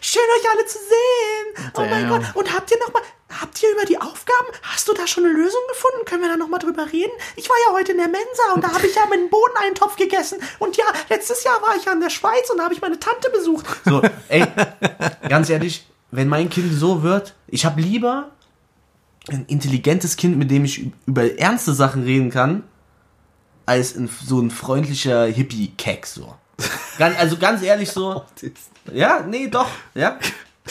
schön euch alle zu sehen. Oh mein. Gott. Und habt ihr noch mal, habt ihr über die Aufgaben, hast du da schon eine Lösung gefunden? Können wir da noch mal drüber reden? Ich war ja heute in der Mensa und da habe ich ja meinen Bohneneintopf gegessen. Und ja, letztes Jahr war ich ja in der Schweiz und da habe ich meine Tante besucht. So, ey, ganz ehrlich, wenn mein Kind so wird, ich habe lieber ein intelligentes Kind, mit dem ich über ernste Sachen reden kann, als so ein freundlicher Hippie-Keck so. Ganz, also ganz ehrlich so, [laughs] ja, nee, doch, ja.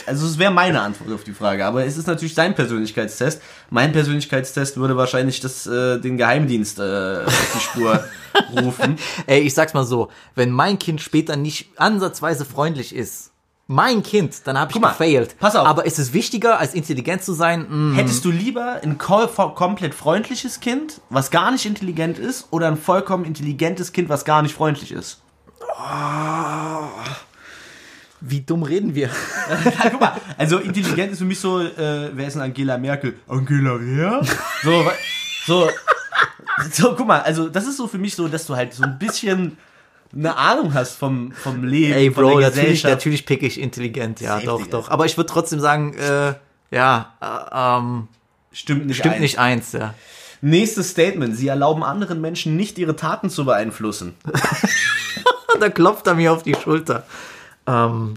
Also es wäre meine Antwort auf die Frage, aber es ist natürlich sein Persönlichkeitstest. Mein Persönlichkeitstest würde wahrscheinlich das, äh, den Geheimdienst äh, auf die Spur [laughs] rufen. Ey, ich sag's mal so, wenn mein Kind später nicht ansatzweise freundlich ist, mein Kind, dann habe ich mal, gefailt. pass auf. Aber ist es wichtiger, als intelligent zu sein? Mm, Hättest du lieber ein komplett freundliches Kind, was gar nicht intelligent ist, oder ein vollkommen intelligentes Kind, was gar nicht freundlich ist? Wie dumm reden wir? [laughs] Ja, guck mal, also intelligent ist für mich so, äh, wer ist denn Angela Merkel? Angela wer? So, so, so, guck mal, also das ist so für mich so, dass du halt so ein bisschen eine Ahnung hast vom, vom Leben, Ey, von Bro, der natürlich, Gesellschaft. natürlich pick ich intelligent, ja, Safe, doch, Digga. doch. Aber ich würde trotzdem sagen, äh, ja, äh, ähm, Stimmt nicht stimmt ein. nicht eins, ja. Nächstes Statement. Sie erlauben anderen Menschen nicht, ihre Taten zu beeinflussen. [laughs] da klopft er mir auf die Schulter. Ähm,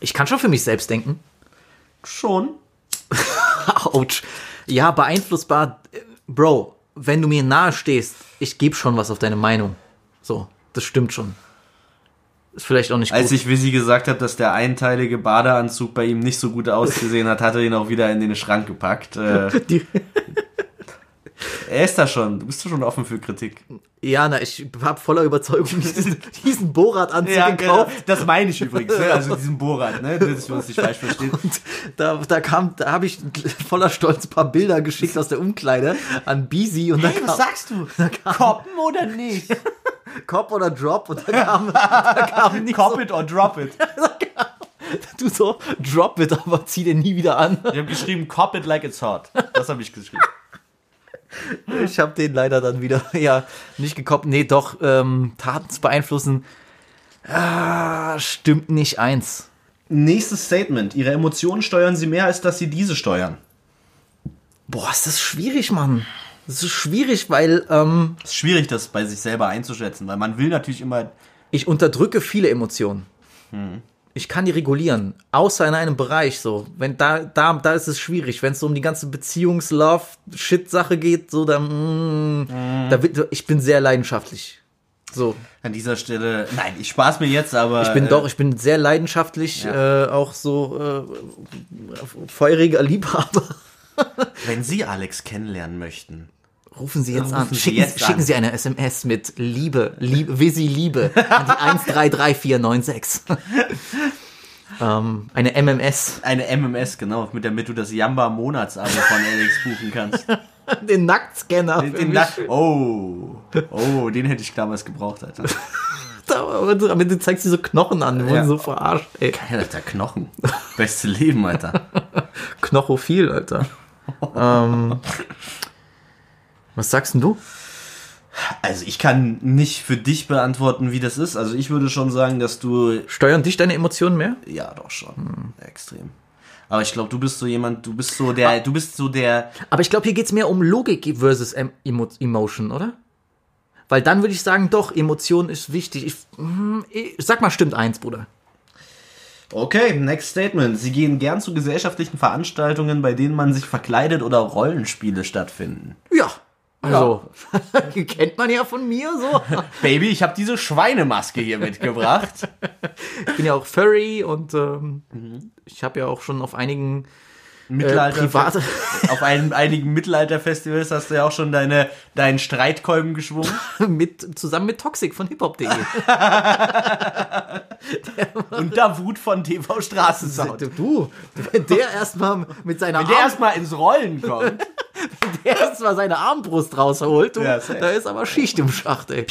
ich kann schon für mich selbst denken. Schon. [laughs] Autsch. Ja, beeinflussbar. Bro, wenn du mir nahe stehst, ich gebe schon was auf deine Meinung. So, das stimmt schon. Ist vielleicht auch nicht Als gut. ich Wizzy gesagt habe, dass der einteilige Badeanzug bei ihm nicht so gut ausgesehen hat, hat er ihn auch wieder in den Schrank gepackt. Äh, [laughs] er ist da schon. Du bist doch schon offen für Kritik. Ja, na, ich habe voller Überzeugung [laughs] diesen, diesen Borat-Anzug gekauft. Das meine ich übrigens. Ne? Also diesen Borat, ne? [laughs] dass wir uns nicht falsch verstehen. Da, da kam, da habe ich voller Stolz ein paar Bilder geschickt aus der Umkleide an Beezy und da Hey, was kam sagst du? kam- Koppen oder nicht? [laughs] Cop oder Drop und da kam, da kam nicht Cop it or drop it. so, du so, Drop it, aber zieh den nie wieder an. Ich habe geschrieben, cop it like it's hot. Das habe ich geschrieben. [laughs] Ich habe den leider dann wieder, [laughs] ja, nicht gekoppt. Nee, doch, ähm, Taten zu beeinflussen, ah, stimmt nicht eins. Nächstes Statement. Ihre Emotionen steuern Sie mehr, als dass Sie diese steuern. Boah, ist das schwierig, Mann. Das ist schwierig, weil ähm, Es ist schwierig, das bei sich selber einzuschätzen, weil man will natürlich immer ich unterdrücke viele Emotionen. Ich kann die regulieren, außer in einem Bereich so. Wenn da, da, da ist es schwierig, wenn es so um die ganze Beziehungs-Love-Shit-Sache geht, so dann, mm, da wird, ich bin sehr leidenschaftlich. So, an dieser Stelle. Nein, ich spaß mir jetzt, aber. ich bin äh, doch, ich bin sehr leidenschaftlich, äh, auch so äh, feuriger Liebhaber. Wenn Sie Alex kennenlernen möchten, Rufen Sie jetzt an. Rufen Sie Schicken, jetzt schicken an. Sie eine SMS mit Liebe, Liebe, Visi Liebe an die 133496. [laughs] ähm, eine MMS. eine MMS, genau, mit damit du das Jamba-Monatsabo von Alex buchen kannst. [laughs] Den Nacktscanner. Den mich. Nack- oh, oh, den hätte ich damals gebraucht, Alter. [laughs] Aber du zeigst diese Knochen an, die wurden Ja. so verarscht, ey. Geil, Alter, Knochen. Beste Leben, Alter. Knochophil, Alter. ähm, was sagst denn du? Also ich kann nicht für dich beantworten, wie das ist. Also ich würde schon sagen, dass du Steuern dich deine Emotionen mehr? ja doch schon extrem. Aber ich glaube, du bist so jemand, du bist so der, du bist so der, Aber ich glaube, hier geht's mehr um Logik versus em Emo Emotion, oder? Weil dann würde ich sagen, doch, Emotion ist wichtig. Ich, hm, ich, sag mal, stimmt eins, Bruder. Okay, next statement. Sie gehen gern zu gesellschaftlichen Veranstaltungen, bei denen man sich verkleidet oder Rollenspiele stattfinden. Ja. Also, [laughs] kennt man ja von mir so. [laughs] Baby, ich habe diese Schweinemaske hier mitgebracht. [laughs] Ich bin ja auch Furry und ähm, ich habe ja auch schon auf einigen äh, Mittelalter private. Auf ein, einigen Mittelalterfestivals hast du ja auch schon deine, deinen Streitkolben geschwungen. mit, zusammen mit Toxic von hiphop.de. Und Davut von TV Straßensound. du, wenn der erstmal mit seiner Wenn der erstmal ins Rollen kommt. [laughs] der erstmal seine Armbrust rausholt, du, Ja, da ist aber Schicht im Schacht, ey.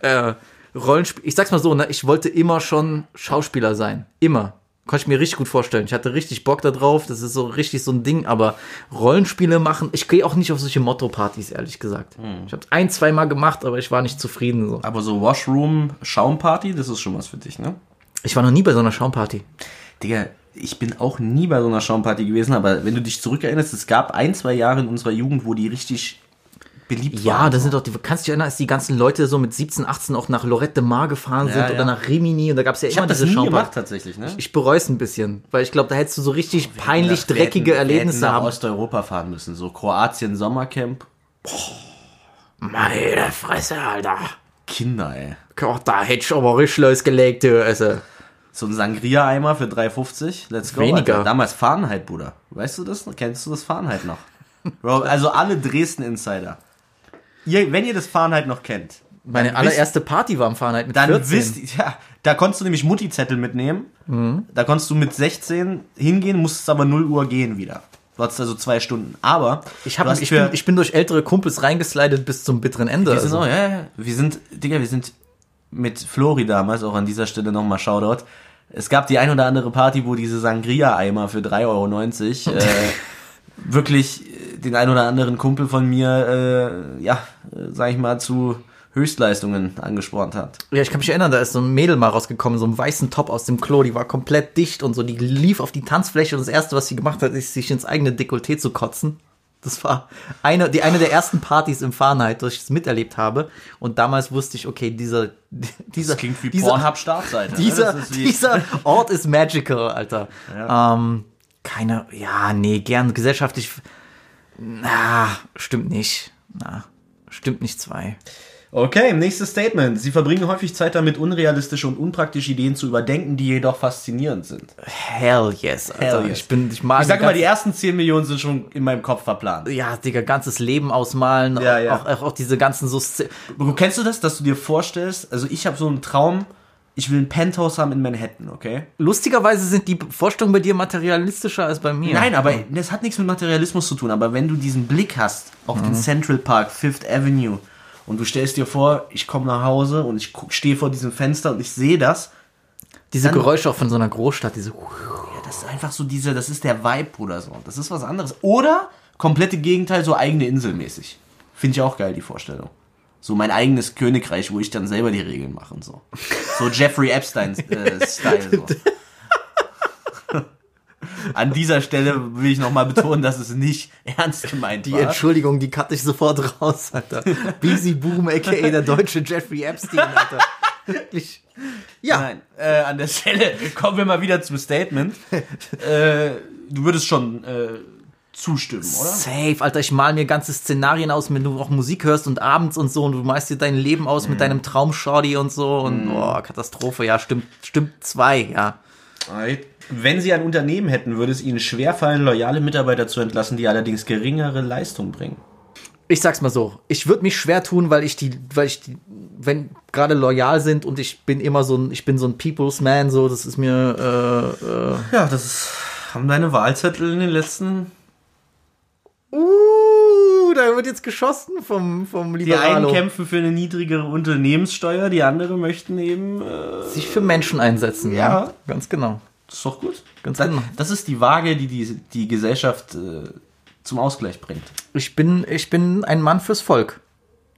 äh, Rollenspiel, ich sag's mal so, ne, ich wollte immer schon Schauspieler sein. Immer. Konnte ich mir richtig gut vorstellen. Ich hatte richtig Bock da drauf. Das ist so richtig so ein Ding. Aber Rollenspiele machen, ich gehe auch nicht auf solche Motto-Partys, ehrlich gesagt. Hm. Ich habe ein, zwei Mal gemacht, aber ich war nicht zufrieden. So. Aber so Washroom Schaumparty, das ist schon was für dich, ne? Ich war noch nie bei so einer Schaumparty. Digga, ich bin auch nie bei so einer Schaumparty gewesen, aber wenn du dich zurückerinnerst, es gab ein, zwei Jahre in unserer Jugend, wo die richtig beliebt Ja, waren. da sind doch die, kannst du dich erinnern, als die ganzen Leute so mit 17, 18 auch nach Lorette de Mar gefahren sind Ja, oder ja. nach Rimini und da gab es ja ich immer das diese Schaumparty. gemacht tatsächlich, ne? Ich bereue es ein bisschen, weil ich glaube, da hättest du so richtig peinlich Wir hätten- dreckige wir hätten Erlebnisse nach haben. Osteuropa fahren müssen, so Kroatien Sommercamp. Meine Fresse, Alter. Kinder, ey. Gott, da hätte ich aber richtig losgelegt, du. Also. So ein Sangria-Eimer für 3,50. Let's go. Weniger. Alter. Damals Fahrenheit, Bruder. Weißt du das? Kennst du das Fahrenheit noch? [laughs] Bro, also alle Dresden-Insider. Ihr, wenn ihr das Fahrenheit noch kennt, Meine wisst- allererste Party war am Fahrenheit mit dann 14. wisst ja, da konntest du nämlich Mutti-Zettel mitnehmen. Da konntest du mit 16 hingehen, musstest aber 0 Uhr gehen wieder. Du hattest also zwei Stunden. Aber ich, hab, ich, für- bin, ich bin durch ältere Kumpels reingeslidet bis zum bitteren Ende. Wir sind, Also. auch, ja, ja. wir sind, Digga, wir sind mit Flori damals, auch an dieser Stelle nochmal Shoutout. Es gab die ein oder andere Party, wo diese Sangria-Eimer für 3,90 Euro äh, [laughs] wirklich äh, den ein oder anderen Kumpel von mir, äh, ja, sag ich mal, zu Höchstleistungen angespornt hat. Ja, ich kann mich erinnern, da ist so ein Mädel mal rausgekommen, so einen weißen Top aus dem Klo, die war komplett dicht und so, die lief auf die Tanzfläche und das erste, was sie gemacht hat, ist sich ins eigene Dekolleté zu kotzen. Das war eine, die, eine der ersten Partys im Fahrenheit, dass ich es miterlebt habe. Und damals wusste ich, okay, dieser, [laughs] dieser, Das klingt wie dieser, Pornhub-Startseite. ne? dieser, wie- dieser Ort ist magical, Alter. Ähm, keine, ja, nee, gern gesellschaftlich, na, stimmt nicht. Na, stimmt nicht zwei. Okay, nächstes Statement. Sie verbringen häufig Zeit damit, unrealistische und unpraktische Ideen zu überdenken, die jedoch faszinierend sind. Hell yes, Alter. Hell yes. Ich bin, ich mag Ich sag mal, die ersten 10 Millionen sind schon in meinem Kopf verplant. ja, Digga, ganzes Leben ausmalen, Ja, ja. Auch, auch, auch diese ganzen so kennst du das, dass du dir vorstellst, also ich habe so einen Traum, ich will ein Penthouse haben in Manhattan, okay? Lustigerweise sind die Vorstellungen bei dir materialistischer als bei mir. Nein, aber das hat nichts mit Materialismus zu tun, aber wenn du diesen Blick hast auf den Central Park, Fifth Avenue und du stellst dir vor, ich komme nach Hause und ich stehe vor diesem Fenster und ich sehe das, diese dann- Geräusche auch von so einer Großstadt, diese ja, das ist einfach so dieser, das ist der Vibe oder so. Das ist was anderes. Oder komplette Gegenteil, so eigene Insel mäßig. Finde ich auch geil, die Vorstellung. So mein eigenes Königreich, wo ich dann selber die Regeln mache und so. So Jeffrey Epstein-Style. so. [laughs] An dieser Stelle will ich nochmal betonen, dass es nicht ernst gemeint Die war. Entschuldigung, die cutte ich sofort raus, Alter. Busy Boom, aka der deutsche Jeffrey Epstein, Alter. Wirklich. Ja, Nein, äh, an der Stelle kommen wir mal wieder zum Statement. äh, du würdest schon äh, zustimmen, oder? safe, Alter. Ich mal mir ganze Szenarien aus, wenn du auch Musik hörst und abends und so und du malst dir dein Leben aus Mhm. mit deinem Traumshorty und so und boah, Katastrophe. Ja, stimmt, stimmt zwei, ja. Wenn Sie ein Unternehmen hätten, würde es Ihnen schwerfallen, loyale Mitarbeiter zu entlassen, die allerdings geringere Leistung bringen. Ich sag's mal so, ich würde mich schwer tun, weil ich die, weil ich die, wenn gerade loyal sind und ich bin immer so ein, ich bin so ein People's Man, so, das ist mir, äh, äh, Ja, das ist, haben deine Wahlzettel in den letzten. uh, da wird jetzt geschossen vom, vom Die einen Liberalo. kämpfen für eine niedrigere Unternehmenssteuer, die anderen möchten eben. Äh, Sich für Menschen einsetzen, ja. Ja. Ganz genau. Das ist doch gut. Ganz das, genau. das ist die Waage, die die, die Gesellschaft äh, zum Ausgleich bringt. Ich bin, ich bin ein Mann fürs Volk.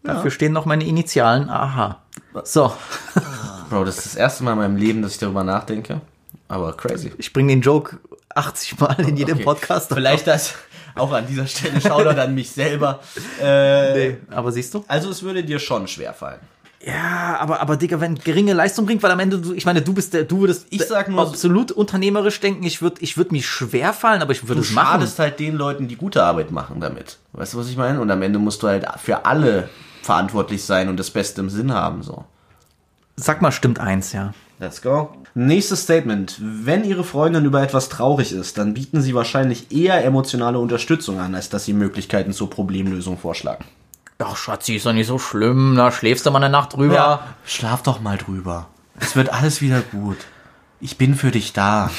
Dafür stehen noch meine Initialen AH. So, [laughs] Bro, das ist das erste Mal in meinem Leben, dass ich darüber nachdenke. Aber crazy. ich bringe den Joke 80 Mal in jedem Okay. Podcast. Vielleicht das auch an dieser Stelle Shoutout an mich selber. [laughs] Äh, Nee, aber siehst du? Also es würde dir schon schwer fallen. Ja, aber, aber Digga, wenn geringe Leistung bringt, weil am Ende, du, ich meine, du bist der, du würdest Ich sag nur- absolut unternehmerisch denken, ich würde ich würd mich schwer fallen, aber ich würde Du es machen. schadest halt den Leuten, die gute Arbeit machen damit. Weißt du, was ich meine? Und am Ende musst du halt für alle verantwortlich sein und das Beste im Sinn haben, so. Sag mal, stimmt eins, ja. Let's go. Nächstes Statement. Wenn Ihre Freundin über etwas traurig ist, dann bieten Sie wahrscheinlich eher emotionale Unterstützung an, als dass Sie Möglichkeiten zur Problemlösung vorschlagen. Ach, Schatzi, ist doch nicht so schlimm, da schläfst du mal eine Nacht drüber. Schlaf doch mal drüber. Es wird alles wieder gut. Ich bin für dich da.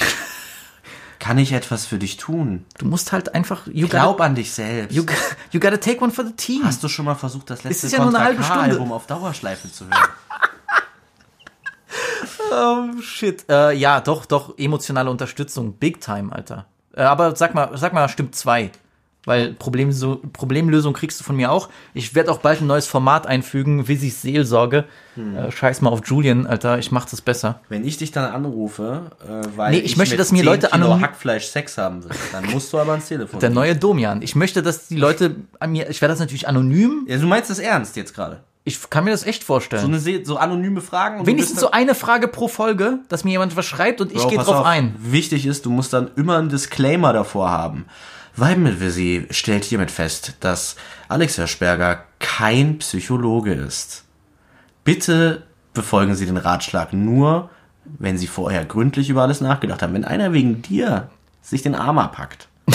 Kann ich etwas für dich tun? Du musst halt einfach, you Glaub gotta, an dich selbst. you, you gotta take one for the team. Hast du schon mal versucht, das letzte ist ja nur eine halbe Contra K Stunde. Album auf Dauerschleife zu hören? [laughs] Oh, shit. Äh, ja, doch, doch, emotionale Unterstützung. Big time, Alter. Äh, aber sag mal, sag mal, stimmt zwei. Weil Problemso Problemlösung kriegst du von mir auch. Ich werde auch bald ein neues Format einfügen, Wissys Seelsorge. Hm. Äh, scheiß mal auf Julian, Alter, ich mach das besser. Wenn ich dich dann anrufe, äh, weil Nee, ich möchte, mit dass mir 10 Leute Kilo anonym- Hackfleisch Sex haben will, dann musst du aber ans Telefon. Der gehen. neue Domian. Ich möchte, dass die Leute an mir, ich werde das natürlich anonym. Ja, du meinst das ernst jetzt gerade? Ich kann mir das echt vorstellen. So, eine, Se- so anonyme Fragen. Wenigstens so eine Frage pro Folge, dass mir jemand was schreibt und ich Bro, gehe pass drauf auf. ein. Wichtig ist, du musst dann immer einen Disclaimer davor haben. Weiben mit Visi stellt hiermit fest, dass Alex Herschberger kein Psychologe ist. Bitte befolgen Sie den Ratschlag nur, wenn Sie vorher gründlich über alles nachgedacht haben. Wenn einer wegen dir sich den Arm abpackt. [laughs]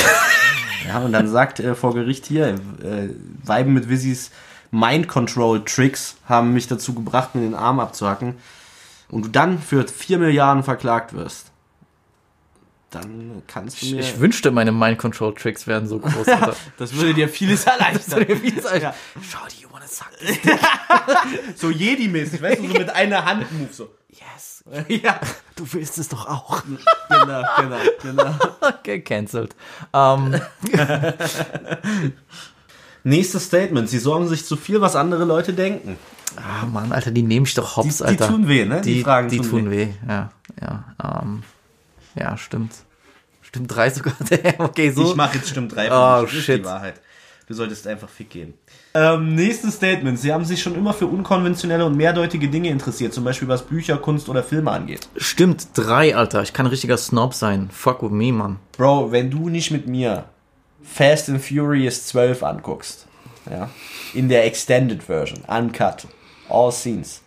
ja, und dann sagt äh, vor Gericht hier, äh, Weiben mit Visis Mind Control Tricks haben mich dazu gebracht, mir den Arm abzuhacken. Und du dann für 4 Milliarden verklagt wirst. Dann kannst du Ich, mir... ich wünschte, meine Mind-Control-Tricks wären so groß. [laughs] Das würde dir vieles erleichtern. ja. Shorty, you wanna suck [laughs] so Jedi-mäßig, weißt du, so mit einer Hand Move so. Yes. [laughs] Ja, Du willst es doch auch. genau, genau, genau. Okay, cancelled. Ähm, Nächstes Statement. Sie sorgen sich zu viel, was andere Leute denken. ah, Mann, Alter, die nehme ich doch hops, Die- die Alter. tun weh, ne? Die Die, Fragen die tun tun weh. Ja, ja. Ähm, ja, stimmt. Stimmt, drei sogar. [laughs] okay, so. Ich mache jetzt stimmt drei. Oh, Das ist shit. die Wahrheit. Du solltest einfach Fick geben. Ähm, nächstes Statement. Sie haben sich schon immer für unkonventionelle und mehrdeutige Dinge interessiert, zum Beispiel was Bücher, Kunst oder Filme angeht. Stimmt, drei, Alter. Ich kann ein richtiger Snob sein. Fuck with me, Mann. Bro, wenn du nicht mit mir Fast and Furious 12 anguckst, ja, in der Extended Version, uncut, all scenes,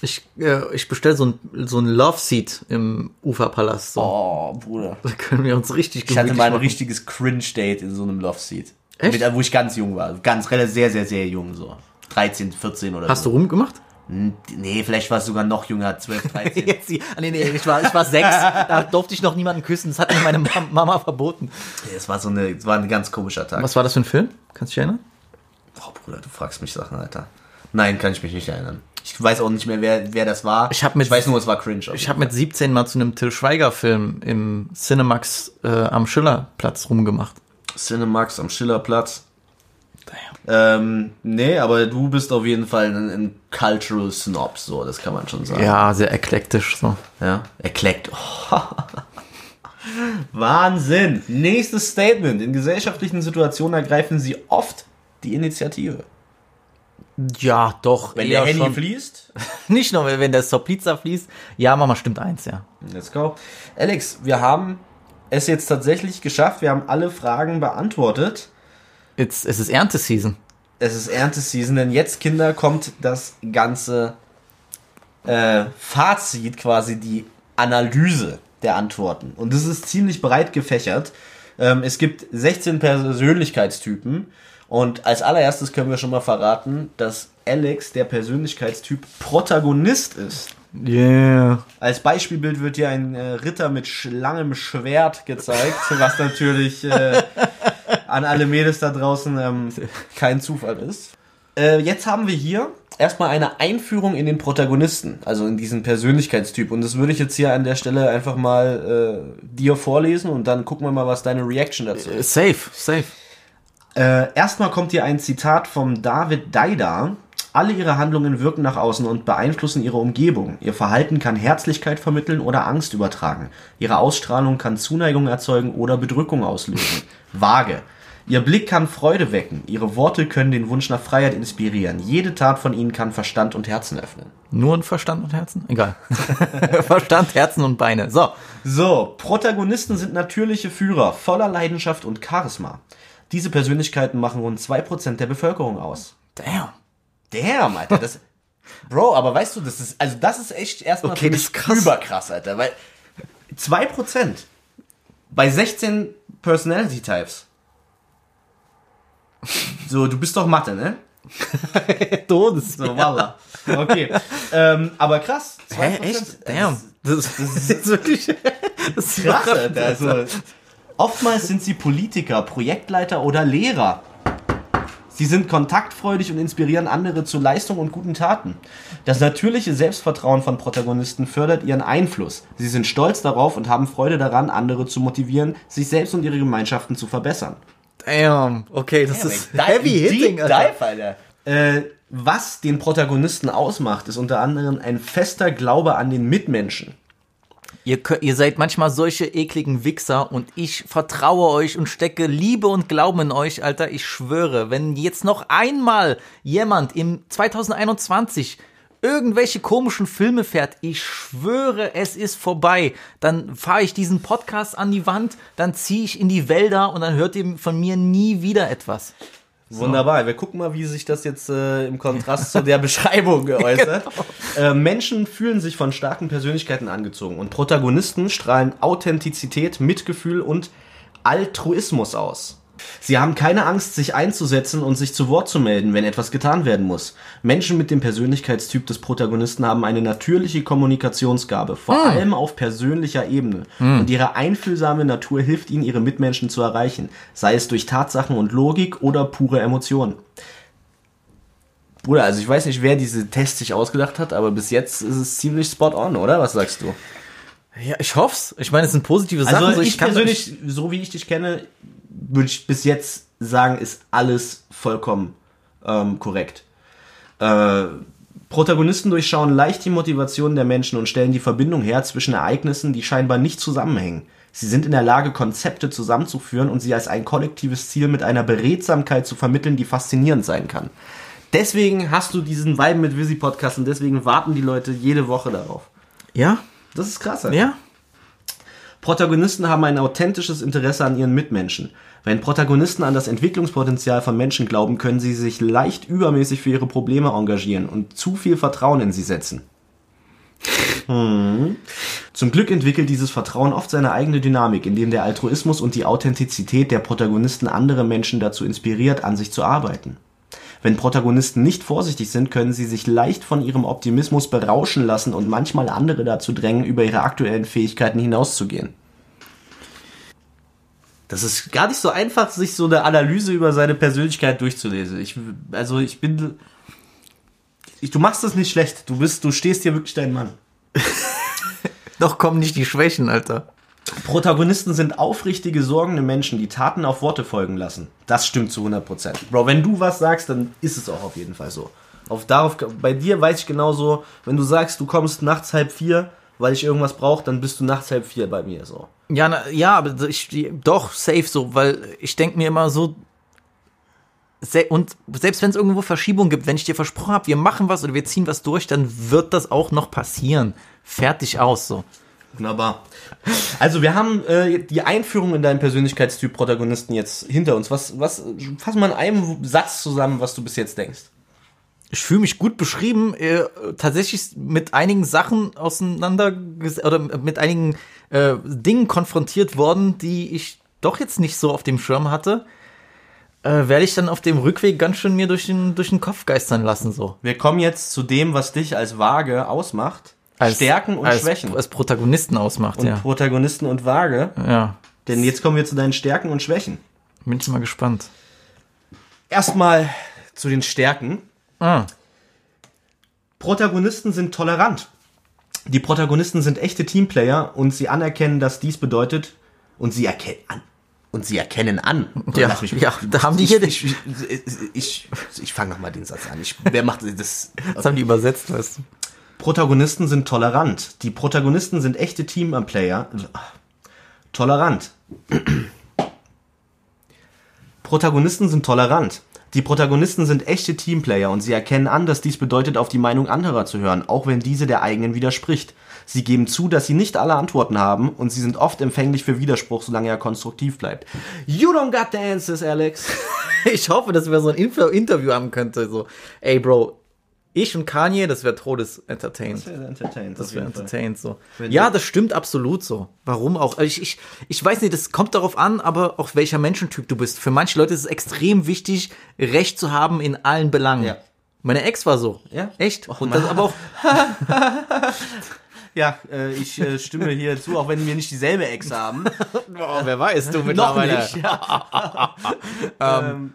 Ich, äh, ich bestelle so ein, so ein Love Seat im Uferpalast. So. oh, Bruder. [laughs] Da können wir uns richtig Ich hatte mal ein machen. richtiges Cringe-Date in so einem Love Seat. Echt? Mit, wo ich ganz jung war. Ganz, relativ, sehr, sehr, sehr jung, so. 13, 14 oder Hast du so. rumgemacht? Nee, vielleicht war es sogar noch jünger, 12, 13. [laughs] Jetzt die, ah, nee, nee, ich war, ich war sechs, da durfte ich noch niemanden küssen, das hat mir meine Ma- Mama verboten. Nee, Es war so eine, es war ein ganz komischer Tag. Was war das für ein Film? Kannst du dich erinnern? Oh, Bruder, du fragst mich Sachen, Alter. Nein, kann ich mich nicht erinnern. Ich weiß auch nicht mehr, wer, wer das war. Ich hab mit- ich weiß nur, es war cringe. Ich habe mit 17 mal zu einem Till Schweiger-Film im Cinemax äh, am Schillerplatz rumgemacht. Cinemax am Schillerplatz. Ähm, nee, aber du bist auf jeden Fall ein, ein Cultural Snob, so, das kann man schon sagen. Ja, sehr eklektisch so. Ja, erkleckt. Oh. [laughs] Wahnsinn. Nächstes Statement. In gesellschaftlichen Situationen ergreifen sie oft die Initiative. Ja, doch. Wenn der Handy schon. fließt, [laughs] Nicht nur, wenn der Sopliza fließt. Ja, Mama, stimmt eins, ja. let's go. Alex, wir haben es jetzt tatsächlich geschafft. Wir haben alle Fragen beantwortet. Jetzt, es ist Ernteseason. Es ist Ernteseason, denn jetzt, Kinder, kommt das ganze äh, Fazit, quasi die Analyse der Antworten. Und das ist ziemlich breit gefächert. Ähm, es gibt 16 Persönlichkeitstypen. Und als allererstes können wir schon mal verraten, dass Alex der Persönlichkeitstyp Protagonist ist. Yeah. Als Beispielbild wird hier ein äh, Ritter mit langem Schwert gezeigt, [laughs] was natürlich äh, an alle Mädels da draußen ähm, kein Zufall ist. Äh, jetzt haben wir hier erstmal eine Einführung in den Protagonisten, also in diesen Persönlichkeitstyp. Und das würde ich jetzt hier an der Stelle einfach mal äh, dir vorlesen und dann gucken wir mal, was deine Reaction dazu ist. Safe, safe. Äh, erstmal kommt hier ein Zitat vom David Daida. Alle ihre Handlungen wirken nach außen und beeinflussen ihre Umgebung. Ihr Verhalten kann Herzlichkeit vermitteln oder Angst übertragen. Ihre Ausstrahlung kann Zuneigung erzeugen oder Bedrückung auslösen. Vage. Ihr Blick kann Freude wecken. Ihre Worte können den Wunsch nach Freiheit inspirieren. Jede Tat von ihnen kann Verstand und Herzen öffnen. Nur ein Verstand und Herzen? Egal. [laughs] Verstand, Herzen und Beine. So. So, Protagonisten sind natürliche Führer, voller Leidenschaft und Charisma. Diese Persönlichkeiten machen rund 2% der Bevölkerung aus. Damn. Damn, Alter, das. [laughs] Bro, aber weißt du, das ist, also das ist echt erstmal Okay, das ist krass. überkrass, Alter, weil 2% bei 16 Personality Types. So, du bist doch Mathe, ne? [laughs] Todes. So, voila. Okay. ähm, aber krass. 2%, Hä, echt? Damn. Das, Das, das ist jetzt wirklich. [laughs] Das ist krass, Alter. Also, oftmals sind sie Politiker, Projektleiter oder Lehrer. Sie sind kontaktfreudig und inspirieren andere zu Leistung und guten Taten. Das natürliche Selbstvertrauen von Protagonisten fördert ihren Einfluss. Sie sind stolz darauf und haben Freude daran, andere zu motivieren, sich selbst und ihre Gemeinschaften zu verbessern. Damn. Okay, das ist heavy hitting, Alter. Dive, Alter. Äh, was den Protagonisten ausmacht, ist unter anderem ein fester Glaube an den Mitmenschen. Ihr, ihr seid manchmal solche ekligen Wichser und ich vertraue euch und stecke Liebe und Glauben in euch, Alter. Ich schwöre, wenn jetzt noch einmal jemand im 2021 irgendwelche komischen Filme fährt, ich schwöre, es ist vorbei. Dann fahre ich diesen Podcast an die Wand, dann ziehe ich in die Wälder und dann hört ihr von mir nie wieder etwas. Wunderbar. Wir gucken mal, wie sich das jetzt äh, im Kontrast zu der [laughs] Beschreibung geäußert. äh, Menschen fühlen sich von starken Persönlichkeiten angezogen und Protagonisten strahlen Authentizität, Mitgefühl und Altruismus aus. Sie haben keine Angst, sich einzusetzen und sich zu Wort zu melden, wenn etwas getan werden muss. Menschen mit dem Persönlichkeitstyp des Protagonisten haben eine natürliche Kommunikationsgabe, vor allem auf persönlicher Ebene. Und ihre einfühlsame Natur hilft ihnen, ihre Mitmenschen zu erreichen, sei es durch Tatsachen und Logik oder pure Emotionen. Bruder, also ich weiß nicht, wer diese Tests sich ausgedacht hat, aber bis jetzt ist es ziemlich spot on, oder? Was sagst du? Ja, ich hoff's. Ich meine, es sind positive Sachen. Also so, ich, kann- persönlich, so wie ich dich kenne, würde ich bis jetzt sagen, ist alles vollkommen ähm, korrekt. Äh, Protagonisten durchschauen leicht die Motivation der Menschen und stellen die Verbindung her zwischen Ereignissen, die scheinbar nicht zusammenhängen. Sie sind in der Lage, Konzepte zusammenzuführen und sie als ein kollektives Ziel mit einer Beredsamkeit zu vermitteln, die faszinierend sein kann. Deswegen hast du diesen Vibe mit Visi Podcast und deswegen warten die Leute jede Woche darauf. Ja? Das ist krass. Alter. Ja? Protagonisten haben ein authentisches Interesse an ihren Mitmenschen. Wenn Protagonisten an das Entwicklungspotenzial von Menschen glauben, können sie sich leicht übermäßig für ihre Probleme engagieren und zu viel Vertrauen in sie setzen. Hm. Zum Glück entwickelt dieses Vertrauen oft seine eigene Dynamik, indem der Altruismus und die Authentizität der Protagonisten andere Menschen dazu inspiriert, an sich zu arbeiten. Wenn Protagonisten nicht vorsichtig sind, können sie sich leicht von ihrem Optimismus berauschen lassen und manchmal andere dazu drängen, über ihre aktuellen Fähigkeiten hinauszugehen. Das ist gar nicht so einfach, sich so eine Analyse über seine Persönlichkeit durchzulesen. Ich, also ich bin, ich, du machst das nicht schlecht. Du bist, du stehst hier wirklich dein Mann. [laughs] Doch kommen nicht die Schwächen, Alter. Protagonisten sind aufrichtige, sorgende Menschen, die Taten auf Worte folgen lassen. Das stimmt zu 100%. Bro, wenn du was sagst, dann ist es auch auf jeden Fall so. Auf darauf, bei dir weiß ich genauso, wenn du sagst, du kommst nachts halb vier, weil ich irgendwas brauche, dann bist du nachts halb vier bei mir so. Ja, na, ja, aber ich, doch, safe so, weil ich denke mir immer so, se und selbst wenn es irgendwo Verschiebung gibt, wenn ich dir versprochen habe, wir machen was oder wir ziehen was durch, dann wird das auch noch passieren. Fertig aus, so. Wunderbar. Also wir haben äh, die Einführung in deinen Persönlichkeitstyp Protagonisten jetzt hinter uns. Was, was, fass mal in einem Satz zusammen, was du bis jetzt denkst. Ich fühle mich gut beschrieben, äh, tatsächlich mit einigen Sachen auseinander oder mit einigen äh, Dingen konfrontiert worden, die ich doch jetzt nicht so auf dem Schirm hatte. Äh, werde ich dann auf dem Rückweg ganz schön mir durch den, durch den Kopf geistern lassen, so. Wir kommen jetzt zu dem, was dich als Waage ausmacht. Stärken und als, Schwächen. Als Protagonisten ausmacht, und ja. Protagonisten und Waage. Ja. Denn jetzt kommen wir zu deinen Stärken und Schwächen. Bin ich mal gespannt. Erstmal zu den Stärken. Ah, Protagonisten sind tolerant. Die Protagonisten sind echte Teamplayer und sie anerkennen, dass dies bedeutet und sie erkennen an. Und sie erkennen an. [laughs] Ja, mich- ja, [laughs] da haben die ich, hier Ich, ich, ich, ich, ich fange nochmal den Satz an. Ich, wer macht das? das haben die übersetzt, weißt du. Protagonisten sind tolerant. Die Protagonisten sind echte Teamplayer. Tolerant. [clears throat] Protagonisten sind tolerant. Die Protagonisten sind echte Teamplayer und sie erkennen an, dass dies bedeutet, auf die Meinung anderer zu hören, auch wenn diese der eigenen widerspricht. Sie geben zu, dass sie nicht alle Antworten haben und sie sind oft empfänglich für Widerspruch, solange er konstruktiv bleibt. You don't got the answers, Alex. [laughs] Ich hoffe, dass wir so ein Interview haben könnte. So, ey, Bro, ich und Kanye, das wäre Todes entertained. entertained. Das wäre entertained so. Wenn Ja, das stimmt absolut so. Warum auch? Also Ich, ich, ich weiß nicht, das kommt darauf an, aber auch welcher Menschentyp du bist. Für manche Leute ist es extrem wichtig, Recht zu haben in allen Belangen. Ja. Meine Ex war so. Ja? Echt? Och, Und das aber auch, [laughs] Ja, äh, ich äh, stimme hier zu, auch wenn wir nicht dieselbe Ex haben. oh, wer weiß du Noch nicht. [laughs] [laughs] ähm,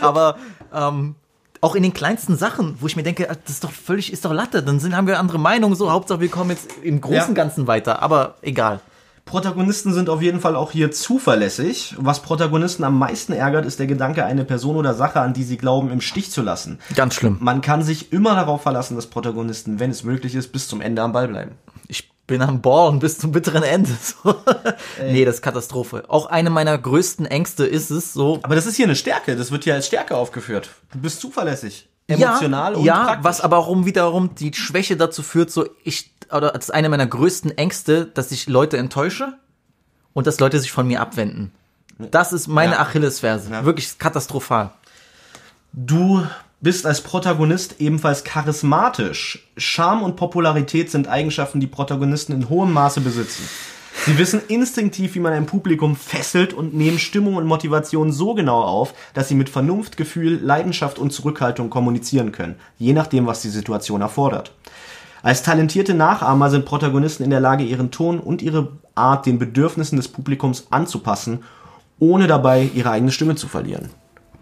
aber ähm, auch in den kleinsten Sachen, wo ich mir denke, das ist doch völlig, ist doch Latte, dann sind, haben wir andere Meinungen, so, Hauptsache wir kommen jetzt im Großen Ja. und Ganzen weiter, aber egal. Protagonisten sind auf jeden Fall auch hier zuverlässig. Was Protagonisten am meisten ärgert, ist der Gedanke, eine Person oder Sache, an die sie glauben, im Stich zu lassen. Ganz schlimm. Man kann sich immer darauf verlassen, dass Protagonisten, wenn es möglich ist, bis zum Ende am Ball bleiben. Ich bin am Ballen bis zum bitteren Ende. [laughs] So. Nee, das ist Katastrophe. Auch eine meiner größten Ängste ist es so. Aber das ist hier eine Stärke. Das wird hier als Stärke aufgeführt. Du bist zuverlässig. Emotional ja, und ja, praktisch. was aber auch um wiederum die Schwäche dazu führt, so ich oder das ist eine meiner größten Ängste, dass ich Leute enttäusche und dass Leute sich von mir abwenden. Das ist meine Ja. Achillesferse. Ja. Wirklich katastrophal. Du bist als Protagonist ebenfalls charismatisch. Charme und Popularität sind Eigenschaften, die Protagonisten in hohem Maße besitzen. Sie wissen instinktiv, wie man ein Publikum fesselt und nehmen Stimmung und Motivation so genau auf, dass sie mit Vernunft, Gefühl, Leidenschaft und Zurückhaltung kommunizieren können, je nachdem, was die Situation erfordert. Als talentierte Nachahmer sind Protagonisten in der Lage, ihren Ton und ihre Art den Bedürfnissen des Publikums anzupassen, ohne dabei ihre eigene Stimme zu verlieren.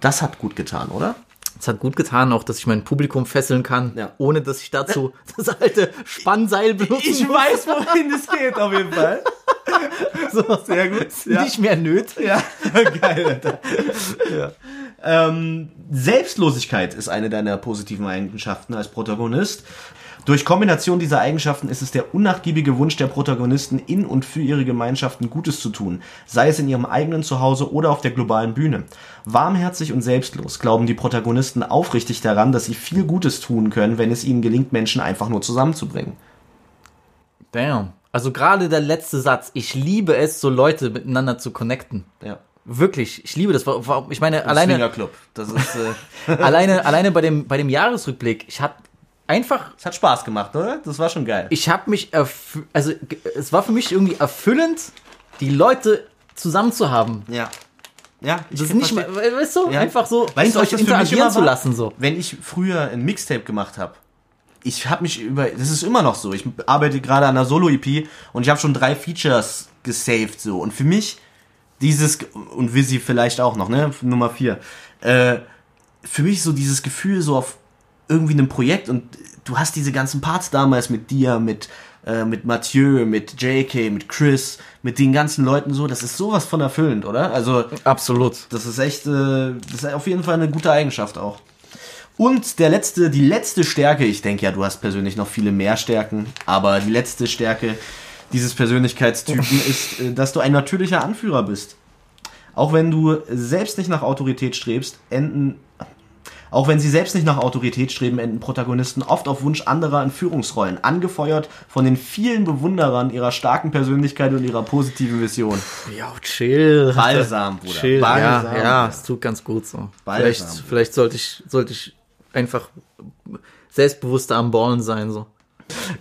Das hat gut getan, oder? Es hat gut getan, auch dass ich mein Publikum fesseln kann, Ja. ohne dass ich dazu [laughs] das alte Spannseil benutzen muss. weiß, wohin es geht, auf jeden Fall. [laughs] So, Sehr gut. [laughs] Ja, Nicht mehr nötig. ja. geil, Alter. Ähm, Selbstlosigkeit ist eine deiner positiven Eigenschaften als Protagonist. Durch Kombination dieser Eigenschaften ist es der unnachgiebige Wunsch der Protagonisten, in und für ihre Gemeinschaften Gutes zu tun, sei es in ihrem eigenen Zuhause oder auf der globalen Bühne. Warmherzig und selbstlos glauben die Protagonisten aufrichtig daran, dass sie viel Gutes tun können, wenn es ihnen gelingt, Menschen einfach nur zusammenzubringen. Damn. Also gerade der letzte Satz. Ich liebe es, so Leute miteinander zu connecten. Ja. Wirklich, ich liebe das. Ich meine, alleine, Swingerclub. Das ist, äh, [laughs] alleine, [laughs] alleine bei dem, bei dem Jahresrückblick, ich hab einfach, es hat Spaß gemacht, oder? Das war schon geil. ich habe mich, also es war für mich irgendwie erfüllend, die Leute zusammen zu haben. Ja. Ja, ich Das ist nicht mal, weißt du, Ja. einfach so, Weißt du, euch interagieren zu lassen, so. Wenn ich früher ein Mixtape gemacht habe, ich habe mich über, das ist immer noch so, ich arbeite gerade an einer Solo-EP und ich habe schon drei Features gesaved, so. Und für mich, dieses, und Visi vielleicht auch noch, ne, Nummer vier, äh, für mich so dieses Gefühl so auf irgendwie einem Projekt und du hast diese ganzen Parts damals mit dir, mit, äh, mit Mathieu, mit JK, mit Chris, mit den ganzen Leuten so, das ist sowas von erfüllend, oder? Also, Absolut. das ist echt, äh, das ist auf jeden Fall eine gute Eigenschaft auch. Und der letzte, die letzte Stärke, ich denke ja, du hast persönlich noch viele mehr Stärken, aber die letzte Stärke dieses Persönlichkeitstypen [laughs] ist, äh, dass du ein natürlicher Anführer bist. Auch wenn du selbst nicht nach Autorität strebst, enden, auch wenn sie selbst nicht nach Autorität streben, enden Protagonisten oft auf Wunsch anderer in Führungsrollen, angefeuert von den vielen Bewunderern ihrer starken Persönlichkeit und ihrer positiven Vision. Ja, chill. Balsam, Bruder. Chill. Balsam. Ja, ja, es tut ganz gut so. Balsam. Vielleicht, vielleicht sollte ich, sollte ich einfach selbstbewusster am Ballen sein, so.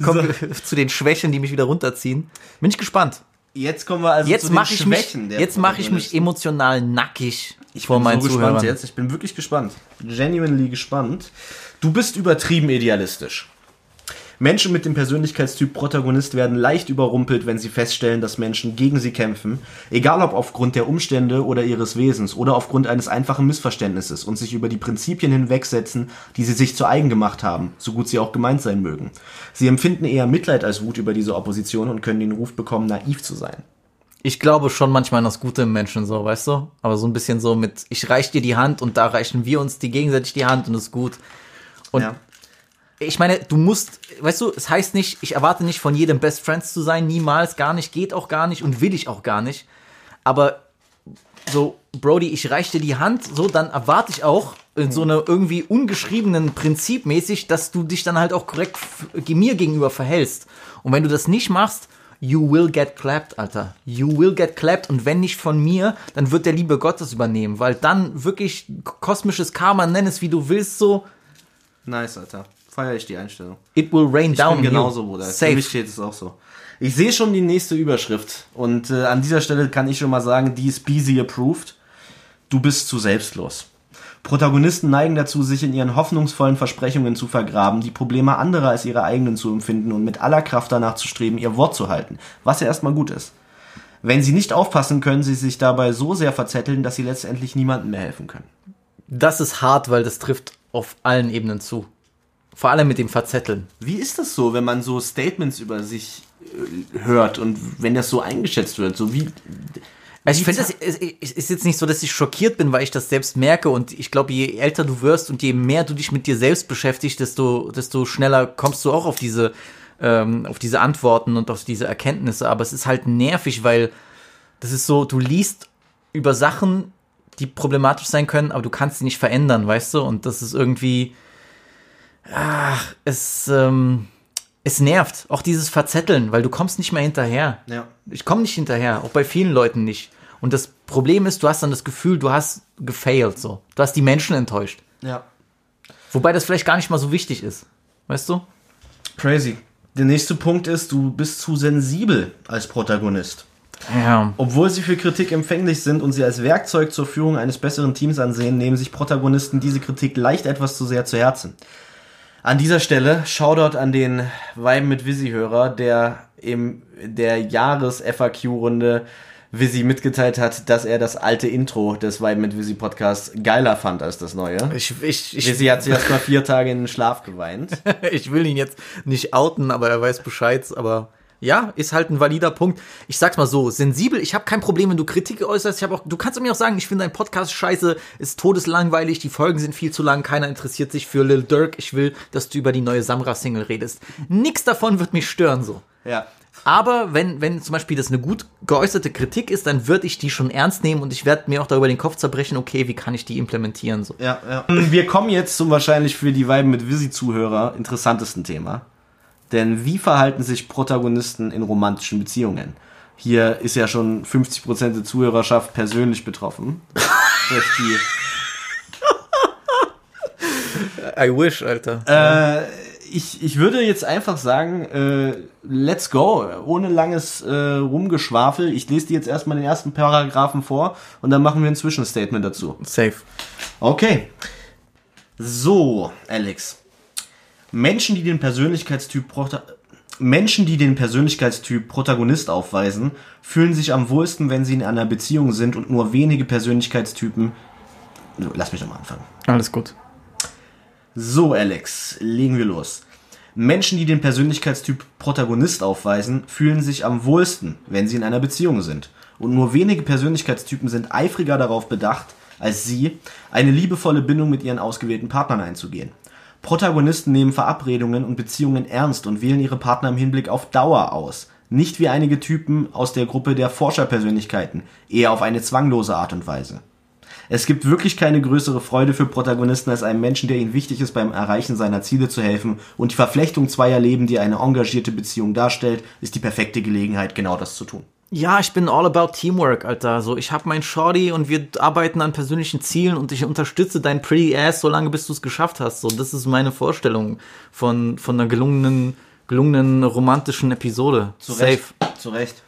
Kommen wir zu den Schwächen, die mich wieder runterziehen. Bin ich gespannt. Jetzt kommen wir also Jetzt zu den mache ich mich, Schwächen der jetzt mache ich mich emotional nackig Ich vor bin meinen so Zuhörern. gespannt jetzt. Ich bin wirklich gespannt. Genuinely gespannt. Du bist übertrieben idealistisch. Menschen mit dem Persönlichkeitstyp Protagonist werden leicht überrumpelt, wenn sie feststellen, dass Menschen gegen sie kämpfen, egal ob aufgrund der Umstände oder ihres Wesens oder aufgrund eines einfachen Missverständnisses und sich über die Prinzipien hinwegsetzen, die sie sich zu eigen gemacht haben, so gut sie auch gemeint sein mögen. Sie empfinden eher Mitleid als Wut über diese Opposition und können den Ruf bekommen, naiv zu sein. Ich glaube schon manchmal an das Gute im Menschen, so, weißt du? Aber so ein bisschen so mit, ich reich dir die Hand und da reichen wir uns die gegenseitig die Hand und ist gut. Und Ja. ich meine, du musst, weißt du, es heißt nicht, ich erwarte nicht von jedem Best Friends zu sein, niemals, gar nicht, geht auch gar nicht und will ich auch gar nicht. Aber so, Brody, ich reich dir die Hand, so, dann erwarte ich auch in so einer irgendwie ungeschriebenen Prinzip mäßig, dass du dich dann halt auch korrekt mir gegenüber verhältst. Und wenn du das nicht machst, you will get clapped, Alter. You will get clapped und wenn nicht von mir, dann wird der Liebe Gottes übernehmen, weil dann wirklich kosmisches Karma, nenn es wie du willst, so, Nice, Alter. Feier ich die Einstellung. it will rain Ich down. bin genauso. Bruder. Für Safe. mich steht es auch so. Ich sehe schon die nächste Überschrift. Und äh, an dieser Stelle kann ich schon mal sagen, die ist Beasy approved. Du bist zu selbstlos. Protagonisten neigen dazu, sich in ihren hoffnungsvollen Versprechungen zu vergraben, die Probleme anderer als ihre eigenen zu empfinden und mit aller Kraft danach zu streben, ihr Wort zu halten, was ja erstmal gut ist. Wenn sie nicht aufpassen, können sie sich dabei so sehr verzetteln, dass sie letztendlich niemandem mehr helfen können. Das ist hart, weil das trifft auf allen Ebenen zu. Vor allem mit dem Verzetteln. Wie ist das so, wenn man so Statements über sich äh, hört und wenn das so eingeschätzt wird? So wie Also ich finde, es ist jetzt nicht so, dass ich schockiert bin, weil ich das selbst merke und ich glaube, je älter du wirst und je mehr du dich mit dir selbst beschäftigst, desto, desto schneller kommst du auch auf diese, ähm, auf diese Antworten und auf diese Erkenntnisse. Aber es ist halt nervig, weil das ist so, du liest über Sachen, die problematisch sein können, aber du kannst sie nicht verändern, weißt du? Und das ist irgendwie, ach, es, ähm, es nervt. Auch dieses Verzetteln, weil du kommst nicht mehr hinterher. Ja. Ich komme nicht hinterher, auch bei vielen Leuten nicht. Und das Problem ist, du hast dann das Gefühl, du hast gefailed, so. Du hast die Menschen enttäuscht. Ja. Wobei das vielleicht gar nicht mal so wichtig ist. Weißt du? Crazy. Der nächste Punkt ist, du bist zu sensibel als Protagonist. Ja. Obwohl sie für Kritik empfänglich sind und sie als Werkzeug zur Führung eines besseren Teams ansehen, nehmen sich Protagonisten diese Kritik leicht etwas zu sehr zu Herzen. An dieser Stelle Shoutout an den Weiben mit Visi-Hörer, der im der Jahres-FAQ-Runde Visi mitgeteilt hat, dass er das alte Intro des Weiben mit Visi Podcasts geiler fand als das neue. Ich, ich, ich, Visi hat sich erst mal vier Tage in den Schlaf geweint. [laughs] ich will ihn jetzt nicht outen, aber er weiß Bescheid. Aber ja, ist halt ein valider Punkt. Ich sag's mal so, sensibel, ich habe kein Problem, wenn du Kritik äußerst. Ich hab auch, du kannst mir auch sagen, ich finde dein Podcast scheiße, ist todeslangweilig, die Folgen sind viel zu lang, keiner interessiert sich für Lil Durk. Ich will, dass du über die neue Samra-Single redest. Nix davon wird mich stören so. Ja. Aber wenn, wenn zum Beispiel das eine gut geäußerte Kritik ist, dann würde ich die schon ernst nehmen und ich werde mir auch darüber den Kopf zerbrechen, okay, wie kann ich die implementieren? So. Ja, ja. Wir kommen jetzt zum wahrscheinlich für die Weiben mit Visi-Zuhörer interessantesten Thema. Denn wie verhalten sich Protagonisten in romantischen Beziehungen? Hier ist ja schon 50% der Zuhörerschaft persönlich betroffen. [laughs] Durch die I wish, Alter. Äh, ich, ich würde jetzt einfach sagen, äh, let's go, ohne langes äh, Rumgeschwafel. Ich lese dir jetzt erstmal den ersten Paragraphen vor und dann machen wir ein Zwischenstatement dazu. Safe. Okay. So, Alex. Menschen, die den Persönlichkeitstyp Menschen, die den Persönlichkeitstyp Protagonist aufweisen, fühlen sich am wohlsten, wenn sie in einer Beziehung sind und nur wenige Persönlichkeitstypen. Lass mich doch mal anfangen. Alles gut. So, Alex, legen wir los. Menschen, die den Persönlichkeitstyp Protagonist aufweisen, fühlen sich am wohlsten, wenn sie in einer Beziehung sind. Und nur wenige Persönlichkeitstypen sind eifriger darauf bedacht, als sie, eine liebevolle Bindung mit ihren ausgewählten Partnern einzugehen. Protagonisten nehmen Verabredungen und Beziehungen ernst und wählen ihre Partner im Hinblick auf Dauer aus. Nicht wie einige Typen aus der Gruppe der Forscherpersönlichkeiten, eher auf eine zwanglose Art und Weise. Es gibt wirklich keine größere Freude für Protagonisten als einem Menschen, der ihnen wichtig ist, beim Erreichen seiner Ziele zu helfen. Und die Verflechtung zweier Leben, die eine engagierte Beziehung darstellt, ist die perfekte Gelegenheit, genau das zu tun. Ja, ich bin all about Teamwork, Alter. So, ich hab mein Shorty und wir arbeiten an persönlichen Zielen und ich unterstütze dein Pretty Ass, solange bis du es geschafft hast. So, das ist meine Vorstellung von, von einer gelungenen, gelungenen romantischen Episode. Safe. Zu Recht.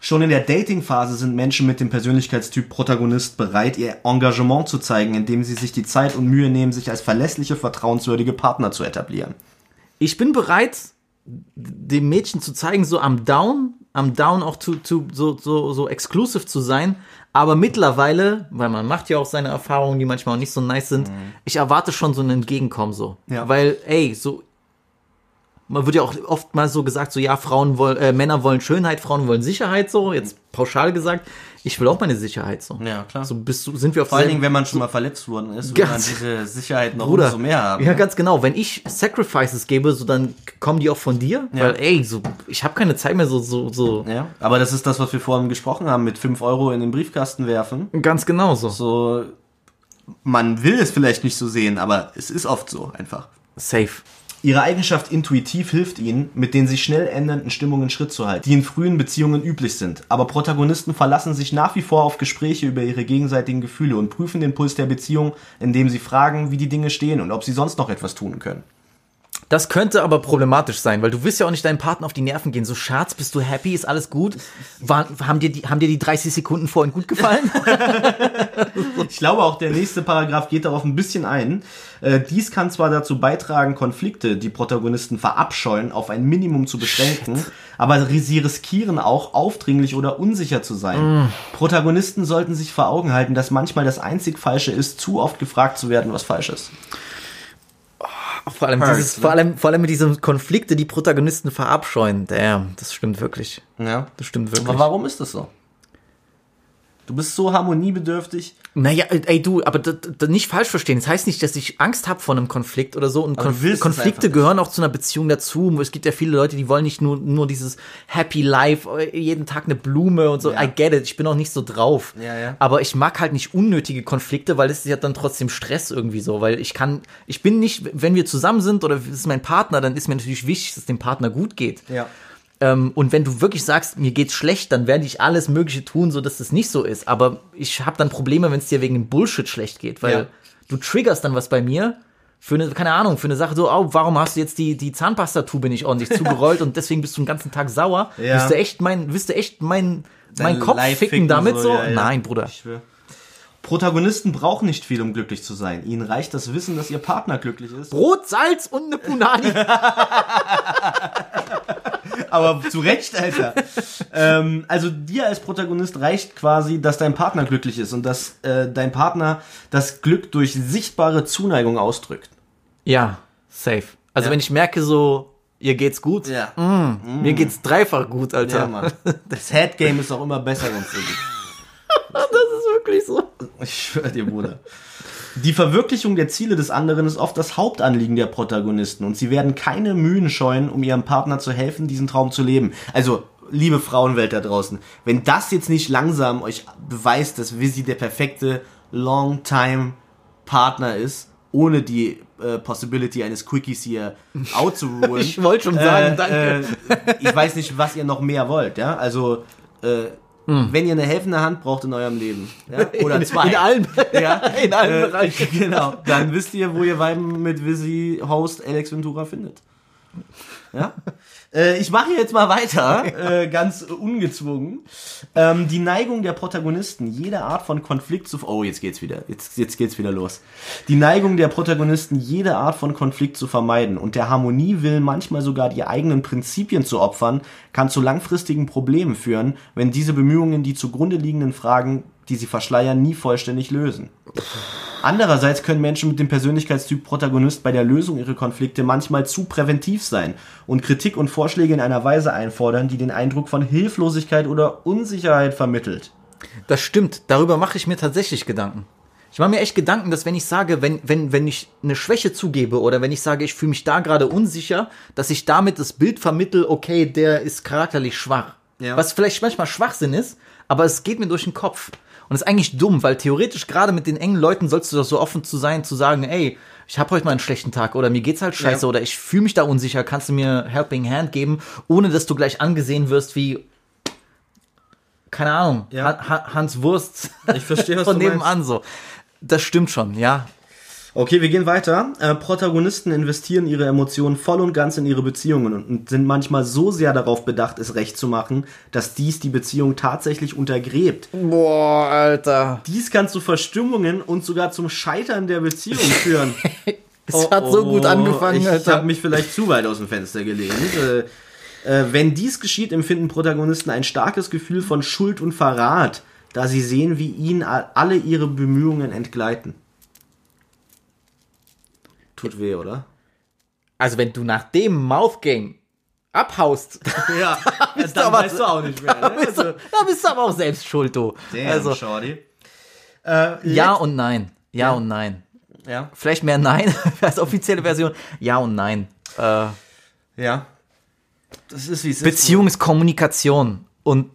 Schon in der Dating-Phase sind Menschen mit dem Persönlichkeitstyp Protagonist bereit, ihr Engagement zu zeigen, indem sie sich die Zeit und Mühe nehmen, sich als verlässliche, vertrauenswürdige Partner zu etablieren. ich bin bereit, dem Mädchen zu zeigen, so am Down, am Down auch zu, zu, so, so, so exclusive zu sein. Aber mittlerweile, weil man macht ja auch seine Erfahrungen, die manchmal auch nicht so nice sind, ich erwarte schon so ein Entgegenkommen so. Ja. Weil, ey, so, man wird ja auch oft mal so gesagt, so ja, Frauen wollen, äh, Männer wollen Schönheit, Frauen wollen Sicherheit, so, jetzt pauschal gesagt. Ich will auch meine Sicherheit, so. Ja, klar. So bist du, sind wir auf Vor allen Dingen, wenn man schon mal verletzt worden ist, will man diese Sicherheit noch Bruder, umso mehr haben. Ja, ne? ganz genau. Wenn ich Sacrifices gebe, so dann kommen die auch von dir, Ja. weil ey, so ich habe keine Zeit mehr so so so ja. Aber das ist das, was wir vorhin gesprochen haben, mit 5 Euro in den Briefkasten werfen. ganz genau so. So, man will es vielleicht nicht so sehen, aber es ist oft so einfach. Safe. Ihre Eigenschaft intuitiv hilft ihnen, mit den sich schnell ändernden Stimmungen Schritt zu halten, die in frühen Beziehungen üblich sind. Aber Protagonisten verlassen sich nach wie vor auf Gespräche über ihre gegenseitigen Gefühle und prüfen den Puls der Beziehung, indem sie fragen, wie die Dinge stehen und ob sie sonst noch etwas tun können. Das könnte aber problematisch sein, weil du willst ja auch nicht deinem Partner auf die Nerven gehen. So Schatz, bist du happy? Ist alles gut? War, haben dir die haben dir die 30 Sekunden vorhin gut gefallen? [laughs] Ich glaube auch, der nächste Paragraph geht darauf ein bisschen ein. Äh, dies kann zwar dazu beitragen, Konflikte, die Protagonisten verabscheuen, auf ein Minimum zu beschränken, aber sie riskieren auch, aufdringlich oder unsicher zu sein. Protagonisten sollten sich vor Augen halten, dass manchmal das einzig Falsche ist, zu oft gefragt zu werden, was falsch ist. Vor allem Hurts, dieses ne? vor allem vor allem mit diesen Konflikte, die Protagonisten verabscheuen. Damn, das stimmt wirklich. Ja. Das stimmt wirklich. Aber warum ist das so? Du bist so harmoniebedürftig. Naja, ey du, aber das, das nicht falsch verstehen. Das heißt nicht, dass ich Angst habe vor einem Konflikt oder so. Und Konf Konflikte gehören auch zu einer Beziehung dazu. Es gibt ja viele Leute, die wollen nicht nur, nur dieses Happy Life, äh, jeden Tag eine Blume und so. Ja. I get it, ich bin auch nicht so drauf. Ja, ja. Aber ich mag halt nicht unnötige Konflikte, weil es ist ja dann trotzdem Stress irgendwie so. Weil ich kann, ich bin nicht, wenn wir zusammen sind oder es ist mein Partner, dann ist mir natürlich wichtig, dass es dem Partner gut geht. Ja. Ähm, und wenn du wirklich sagst, mir geht's schlecht, dann werde ich alles Mögliche tun, so dass das nicht so ist. Aber ich habe dann Probleme, wenn es dir wegen dem Bullshit schlecht geht, weil Ja. du triggerst dann was bei mir für eine, keine Ahnung, für eine Sache so, oh, warum hast du jetzt die, die Zahnpastatube nicht ordentlich [laughs] zugerollt und deswegen bist du den ganzen Tag sauer? Ja. Willst du echt mein, willst du echt mein, mein Dein Kopf Life ficken damit so? ja, ja. Nein, Bruder. Protagonisten brauchen nicht viel, um glücklich zu sein. Ihnen reicht das Wissen, dass ihr Partner glücklich ist. Brot, Salz und eine Punani. [laughs] Aber zu Recht, Alter. ähm, also dir als Protagonist reicht quasi, dass dein Partner glücklich ist und dass äh, dein Partner das Glück durch sichtbare Zuneigung ausdrückt. ja, safe. Also Ja. wenn ich merke so, ihr geht's gut, Ja. mir geht's dreifach gut, Alter. Ja, Mann. Das Headgame ist auch immer besser, wenn es so geht. [laughs] Das ist wirklich so. Ich schwöre dir, Bruder. Die Verwirklichung der Ziele des anderen ist oft das Hauptanliegen der Protagonisten und sie werden keine Mühen scheuen, um ihrem Partner zu helfen, diesen Traum zu leben. Also, liebe Frauenwelt da draußen, wenn das jetzt nicht langsam euch beweist, dass Vizzy der perfekte Long-Time-Partner ist, ohne die äh, Possibility eines Quickies hier [laughs] outzuruhen. Ich wollte schon sagen, danke. Äh, ich weiß nicht, was ihr noch mehr wollt, ja? Also, äh, wenn ihr eine helfende Hand braucht in eurem Leben, ja? [laughs] oder zwei. Hm. In allen, [laughs] Ja, [laughs] in allen äh, Bereichen. Genau, dann wisst ihr, wo ihr Weiben mit Visi Host Alex Ventura findet. Ja? Äh, ich mache jetzt mal weiter, [laughs] äh, ganz ungezwungen. Ähm, die Neigung der Protagonisten, jede Art von Konflikt zu... Oh, jetzt geht's wieder. Jetzt, jetzt geht's wieder los. Die Neigung der Protagonisten, jede Art von Konflikt zu vermeiden und der Harmonie will manchmal sogar die eigenen Prinzipien zu opfern, kann zu langfristigen Problemen führen, wenn diese Bemühungen die zugrunde liegenden Fragen, die sie verschleiern, nie vollständig lösen. Andererseits können Menschen mit dem Persönlichkeitstyp Protagonist bei der Lösung ihrer Konflikte manchmal zu präventiv sein und Kritik und Vorschläge in einer Weise einfordern, die den Eindruck von Hilflosigkeit oder Unsicherheit vermittelt. Das stimmt. Darüber mache ich mir tatsächlich Gedanken. Ich mache mir echt Gedanken, dass wenn ich sage, wenn, wenn, wenn ich eine Schwäche zugebe oder wenn ich sage, ich fühle mich da gerade unsicher, dass ich damit das Bild vermittel, okay, der ist charakterlich schwach. Ja. Was vielleicht manchmal Schwachsinn ist, aber es geht mir durch den Kopf. Und das ist eigentlich dumm, weil theoretisch gerade mit den engen Leuten sollst du doch so offen zu sein, zu sagen, ey, ich habe heute mal einen schlechten Tag oder mir geht's halt scheiße Ja. oder ich fühle mich da unsicher, kannst du mir Helping Hand geben, ohne dass du gleich angesehen wirst wie keine Ahnung, Ja. Han- Hans Wurst Ich verstehe, was [laughs] von du meinst. nebenan so. Das stimmt schon, ja. Okay, wir gehen weiter. Äh, Protagonisten investieren ihre Emotionen voll und ganz in ihre Beziehungen und, sind manchmal so sehr darauf bedacht, es recht zu machen, dass dies die Beziehung tatsächlich untergräbt. Boah, Alter. Dies kann zu Verstimmungen und sogar zum Scheitern der Beziehung [laughs] führen. Es hat so gut angefangen, Oh, Ich Alter. habe mich vielleicht zu weit aus dem Fenster gelehnt. Äh, äh, wenn dies geschieht, empfinden Protagonisten ein starkes Gefühl von Schuld und Verrat, da sie sehen, wie ihnen alle ihre Bemühungen entgleiten. Tut weh, oder? Also wenn du nach dem Mouthgang abhaust, [laughs] Ja, [laughs] bist du aber- auch nicht mehr. [laughs] da bist, du, da bist du aber auch selbst schuld, du. also, also, Shorty. Äh, ja und nein. Ja, und nein. ja, Vielleicht mehr Nein als offizielle Version. Ja und nein. Äh, ja. Das ist wie es Beziehung ist Kommunikation. Und,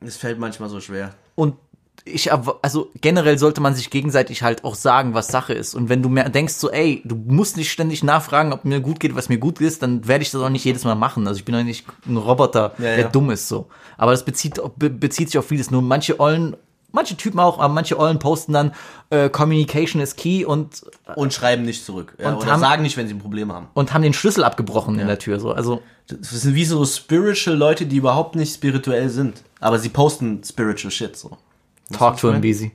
ist. Es fällt manchmal so schwer. und ich, also generell sollte man sich gegenseitig halt auch sagen, was Sache ist. Und wenn du mehr denkst so, ey, du musst nicht ständig nachfragen, ob mir gut geht, was mir gut ist, dann werde ich das auch nicht jedes Mal machen. Also ich bin doch nicht ein Roboter, Ja, der ja. dumm ist so. Aber das bezieht, be bezieht sich auf vieles. Nur manche Ollen, manche Typen auch, aber manche Ollen posten dann, äh, Communication is key und, Und schreiben nicht zurück. Ja, Und oder haben- sagen nicht, wenn sie ein Problem haben. und haben den Schlüssel abgebrochen in der Tür. So. Also Das sind wie so spiritual Leute, die überhaupt nicht spirituell sind. Aber sie posten spiritual shit so. Talk to him, Beezy.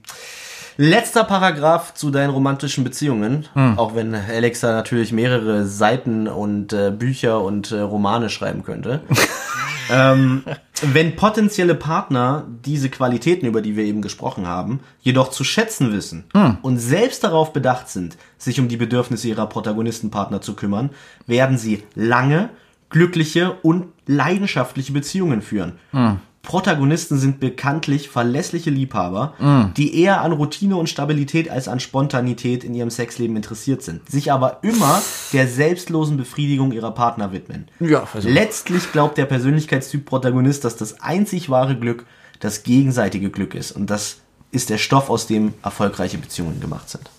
Letzter Paragraph zu deinen romantischen Beziehungen. Auch wenn Alexa natürlich mehrere Seiten und äh, Bücher und äh, Romane schreiben könnte. [laughs] ähm, wenn potenzielle Partner diese Qualitäten, über die wir eben gesprochen haben, jedoch zu schätzen wissen und selbst darauf bedacht sind, sich um die Bedürfnisse ihrer Protagonistenpartner zu kümmern, werden sie lange, glückliche und leidenschaftliche Beziehungen führen. Protagonisten sind bekanntlich verlässliche Liebhaber, die eher an Routine und Stabilität als an Spontanität in ihrem Sexleben interessiert sind, sich aber immer der selbstlosen Befriedigung ihrer Partner widmen. Ja, also- Letztlich glaubt der Persönlichkeitstyp Protagonist, dass das einzig wahre Glück das gegenseitige Glück ist und das ist der Stoff, aus dem erfolgreiche Beziehungen gemacht sind.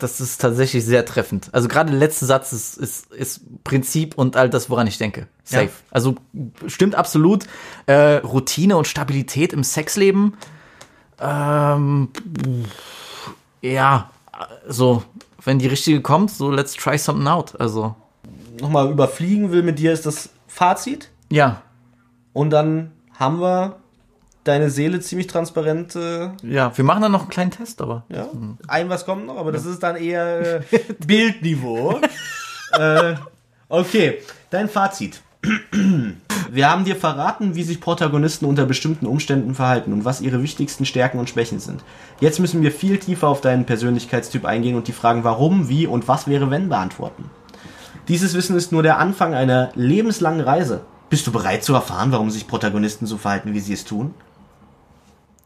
Das ist tatsächlich sehr treffend. Also gerade der letzte Satz ist, ist, ist Prinzip und all das, woran ich denke. Safe. Ja. Also stimmt absolut. Äh, Routine und Stabilität im Sexleben. Ähm, ja, so, wenn die richtige kommt, so let's try something out. Also, Nochmal überfliegen will mit dir ist das Fazit ja, und dann haben wir deine Seele ziemlich transparent äh, ja, wir machen dann noch einen kleinen Test, aber. Ja, ein was kommt noch, aber das ist dann eher äh, [laughs] Bildniveau. äh, okay, dein Fazit. [clears throat] Wir haben dir verraten, wie sich Protagonisten unter bestimmten Umständen verhalten und was ihre wichtigsten Stärken und Schwächen sind. Jetzt müssen wir viel tiefer auf deinen Persönlichkeitstyp eingehen und die Fragen warum, wie und was wäre wenn beantworten. Dieses Wissen ist nur der Anfang einer lebenslangen Reise. Bist du bereit zu erfahren, warum sich Protagonisten so verhalten, wie sie es tun?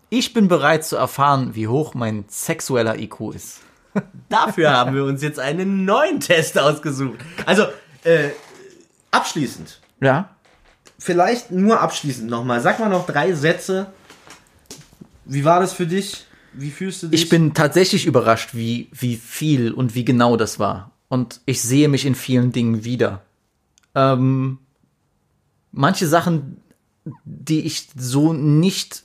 Ich bin bereit zu erfahren, wie hoch mein sexueller IQ ist. [laughs] Dafür haben wir uns jetzt einen neuen Test ausgesucht. Also, äh, abschließend. Ja? Vielleicht nur abschließend nochmal. Sag mal noch drei Sätze. Wie war das für dich? Wie fühlst du dich? Ich bin tatsächlich überrascht, wie, wie viel und wie genau das war. Und ich sehe mich in vielen Dingen wieder. Ähm, manche Sachen, die ich so nicht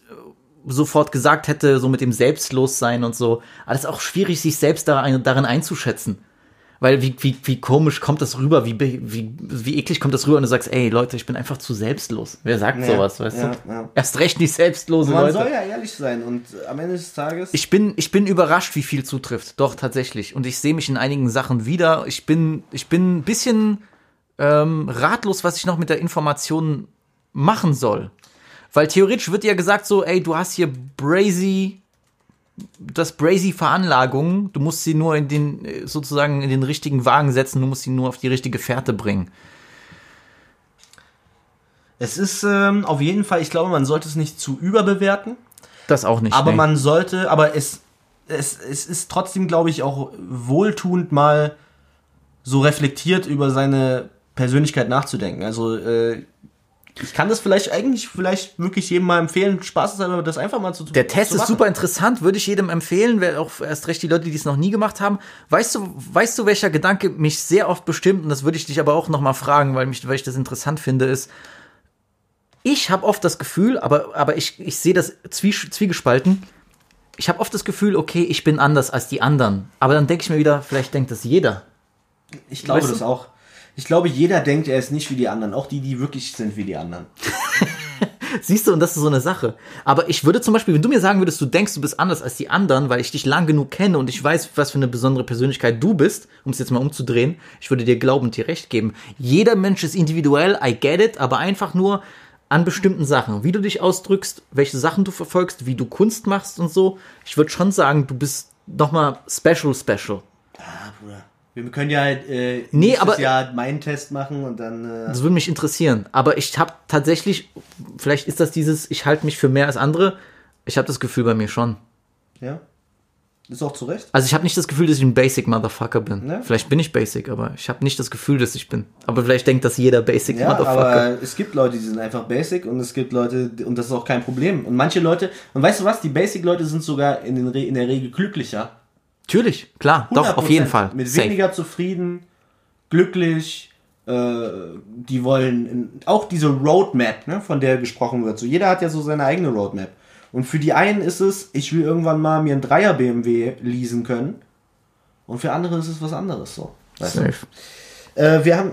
sofort gesagt hätte, so mit dem Selbstlossein und so, alles auch schwierig, sich selbst darin, darin einzuschätzen. Weil wie, wie, wie komisch kommt das rüber, wie, wie, wie eklig kommt das rüber und du sagst, ey Leute, ich bin einfach zu selbstlos. Wer sagt Ja, sowas, weißt ja, du? ja. Erst recht nicht selbstlose Man Leute. soll ja ehrlich sein und am Ende des Tages. Ich bin, ich bin überrascht, wie viel zutrifft. Doch, tatsächlich. Und ich sehe mich in einigen Sachen wieder. Ich bin, ich bin ein bisschen ähm, ratlos, was ich noch mit der Information machen soll. Weil theoretisch wird ja gesagt so, ey, du hast hier Brazy, das Brazy Veranlagung, du musst sie nur in den, äh, sozusagen in den richtigen Wagen setzen, du musst sie nur auf die richtige Fährte bringen. es ist ähm, auf jeden Fall, ich glaube, man sollte es nicht zu überbewerten. Das auch nicht. Aber nee. man sollte, aber es, es, es ist trotzdem, glaube ich, auch wohltuend mal so reflektiert über seine Persönlichkeit nachzudenken. Also äh, ich kann das vielleicht eigentlich vielleicht wirklich jedem mal empfehlen, Spaß ist aber das einfach mal zu Der Test zu ist super interessant, würde ich jedem empfehlen, wer auch erst recht die Leute, die es noch nie gemacht haben. Weißt du, weißt du, welcher Gedanke mich sehr oft bestimmt, und das würde ich dich aber auch noch mal fragen, weil, mich, weil ich das interessant finde, ist, ich habe oft das Gefühl, aber, aber ich, ich sehe das zwie, zwiegespalten, ich habe oft das Gefühl, okay, ich bin anders als die anderen. Aber dann denke ich mir wieder, vielleicht denkt das jeder. Ich glaube Weißt du? das auch. Ich glaube, jeder denkt, er ist nicht wie die anderen. Auch die, die wirklich sind wie die anderen. [laughs] Siehst du, und das ist so eine Sache. Aber ich würde zum Beispiel, wenn du mir sagen würdest, du denkst, du bist anders als die anderen, weil ich dich lang genug kenne und ich weiß, was für eine besondere Persönlichkeit du bist, um es jetzt mal umzudrehen, ich würde dir glaubend dir recht geben. Jeder Mensch ist individuell, I get it, aber einfach nur an bestimmten Sachen. Wie du dich ausdrückst, welche Sachen du verfolgst, wie du Kunst machst und so. Ich würde schon sagen, du bist nochmal special, special. Wir können ja äh, Nee, aber- Jahr meinen Test machen und dann. Äh, Das würde mich interessieren. Aber ich habe tatsächlich, vielleicht ist das dieses, ich halte mich für mehr als andere. Ich habe das Gefühl bei mir schon. ja. Ist auch zu Recht. Also ich habe nicht das Gefühl, dass ich ein Basic Motherfucker bin. Ne? Vielleicht bin ich Basic, aber ich habe nicht das Gefühl, dass ich bin. Aber vielleicht denkt das jeder Basic Ja, Motherfucker. aber es gibt Leute, die sind einfach basic und es gibt Leute, und das ist auch kein Problem. Und manche Leute, und weißt du was, die Basic-Leute sind sogar in, Re in der Regel glücklicher. Natürlich, klar, doch, auf 100%. jeden Fall. Mit Safe. weniger zufrieden, glücklich, äh, die wollen auch diese Roadmap, ne, von der gesprochen wird. So jeder hat ja so seine eigene Roadmap. Und für die einen ist es, ich will irgendwann mal mir einen Dreier BMW leasen können. Und für andere ist es was anderes so. Weißt du? Safe. Äh, wir haben.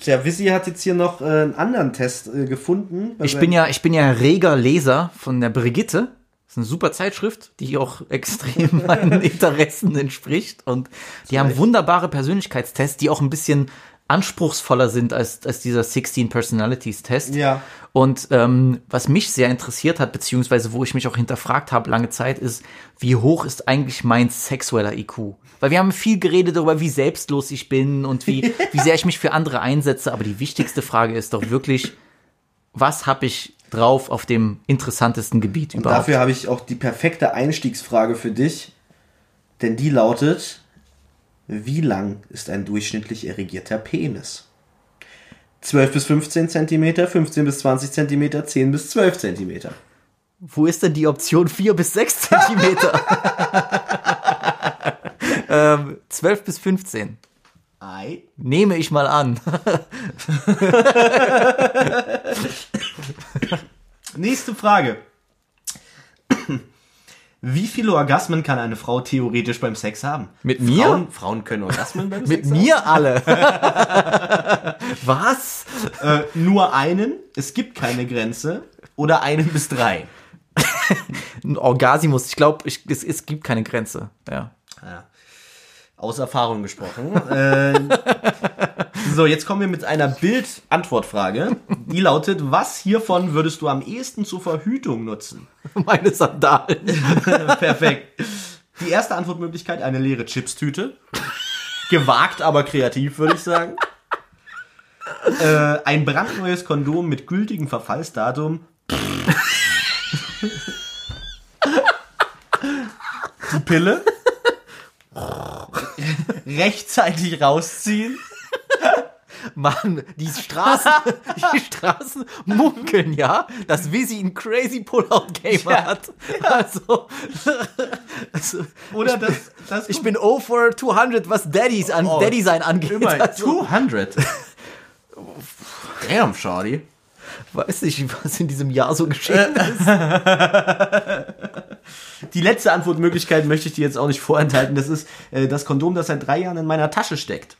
Tja, Visi hat jetzt hier noch äh, einen anderen Test äh, gefunden. Ich bin ja, ich bin ja reger Leser von der Brigitte. Das ist eine super Zeitschrift, die auch [laughs] extrem [laughs] meinen Interessen entspricht. Und die haben wunderbare Persönlichkeitstests, die auch ein bisschen anspruchsvoller sind als, als dieser 16 Personalities Test. Ja. Und ähm, was mich sehr interessiert hat, beziehungsweise wo ich mich auch hinterfragt habe lange Zeit, ist, wie hoch ist eigentlich mein sexueller IQ? Weil wir haben viel geredet darüber, wie selbstlos ich bin und wie, [laughs] wie sehr ich mich für andere einsetze. Aber die wichtigste Frage ist doch wirklich, was habe ich drauf auf dem interessantesten Gebiet Und überhaupt? dafür habe ich auch die perfekte Einstiegsfrage für dich. Denn die lautet: Wie lang ist ein durchschnittlich erregierter Penis? 12 bis 15 Zentimeter, 15 bis 20 Zentimeter, 10 bis 12 Zentimeter. Wo ist denn die Option 4 bis 6 Zentimeter? [laughs] ähm, 12 bis 15. Ei. Nehme ich mal an. [laughs] Nächste Frage. Wie viele Orgasmen kann eine Frau theoretisch beim Sex haben? Mit mir? Frauen, Frauen können Orgasmen beim Mit Sex mir alle. [laughs] Was? haben? Äh, nur einen, es gibt keine Grenze. Oder einen bis drei. [laughs] Ein Orgasimus. Ich glaube, es, es gibt keine Grenze. Ja. Ja. Aus Erfahrung gesprochen. äh, [laughs] so, jetzt kommen wir mit einer Bild-Antwortfrage. Die lautet, was hiervon würdest du am ehesten zur Verhütung nutzen? [laughs] Meine Sandalen. [laughs] Perfekt. Die erste Antwortmöglichkeit, eine leere Chipstüte. Gewagt, aber kreativ, würde ich sagen. Äh, ein brandneues Kondom mit gültigem Verfallsdatum. Die Pille. [laughs] Rechtzeitig rausziehen. [laughs] Mann, die Straßen, die Straßen munkeln ja, dass Visi ein crazy Pullout-Game Ja. hat. Also, also Oder das, das ich bin over 200, was Daddys an, Oh, Daddy sein angeht. immer Also, 200. [laughs] Damn, Shorty. weiß nicht, was in diesem Jahr so geschehen ist. Die letzte Antwortmöglichkeit möchte ich dir jetzt auch nicht vorenthalten. Das ist äh, das Kondom, das seit drei Jahren in meiner Tasche steckt.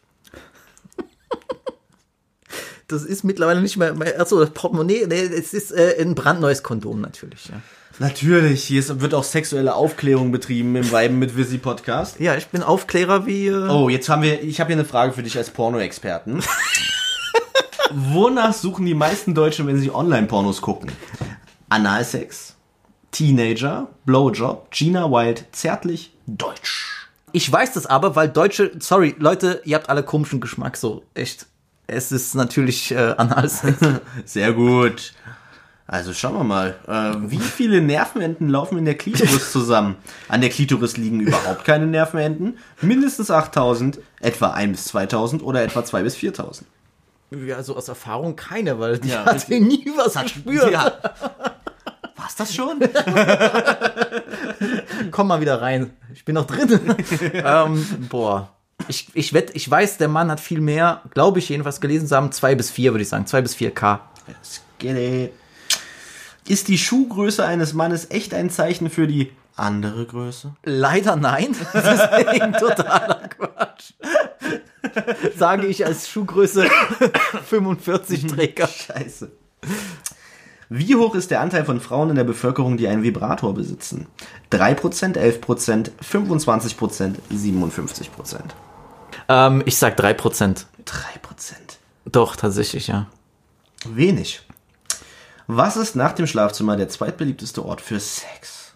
Das ist mittlerweile nicht mehr, achso, das Portemonnaie, nee, es ist äh, ein brandneues Kondom natürlich, ja. Natürlich, hier ist, wird auch sexuelle Aufklärung betrieben im Weiben mit Visi Podcast. Ja, ich bin Aufklärer wie, äh, Oh, jetzt haben wir, ich habe hier eine Frage für dich als Porno-Experten. [laughs] Wonach suchen die meisten Deutschen, wenn sie Online-Pornos gucken? Analsex, Teenager, Blowjob, Gina Wild, zärtlich, deutsch. Ich weiß das aber, weil Deutsche, sorry, Leute, ihr habt alle komischen Geschmack, so, echt. Es ist natürlich äh, Analsex. [laughs] Sehr gut. Also schauen wir mal. Äh, wie viele Nervenenden laufen in der Klitoris [laughs] zusammen? An der Klitoris liegen überhaupt keine Nervenenden. Mindestens 8000, etwa 1 bis 2000 oder etwa 2 bis 4000. ja, so aus Erfahrung keine, weil die Ja, hat richtig. nie was gespürt. Ja. [laughs] War's das schon? [laughs] Komm mal wieder rein. Ich bin noch drin. [laughs] ähm, boah. Ich, ich wette, ich weiß, der Mann hat viel mehr, glaube ich, jedenfalls gelesen zu haben. Zwei bis vier, würde ich sagen. Zwei bis vier K. It. Ist die Schuhgröße eines Mannes echt ein Zeichen für die andere Größe? Leider nein. [laughs] Deswegen totaler Quatsch. Sage ich als Schuhgröße 45 Träger. Scheiße. Wie hoch ist der Anteil von Frauen in der Bevölkerung, die einen Vibrator besitzen? 3%, 11%, 25%, 57%. Ähm, ich sag 3%. 3%. Doch, tatsächlich, ja. Wenig. Was ist nach dem Schlafzimmer der zweitbeliebteste Ort für Sex?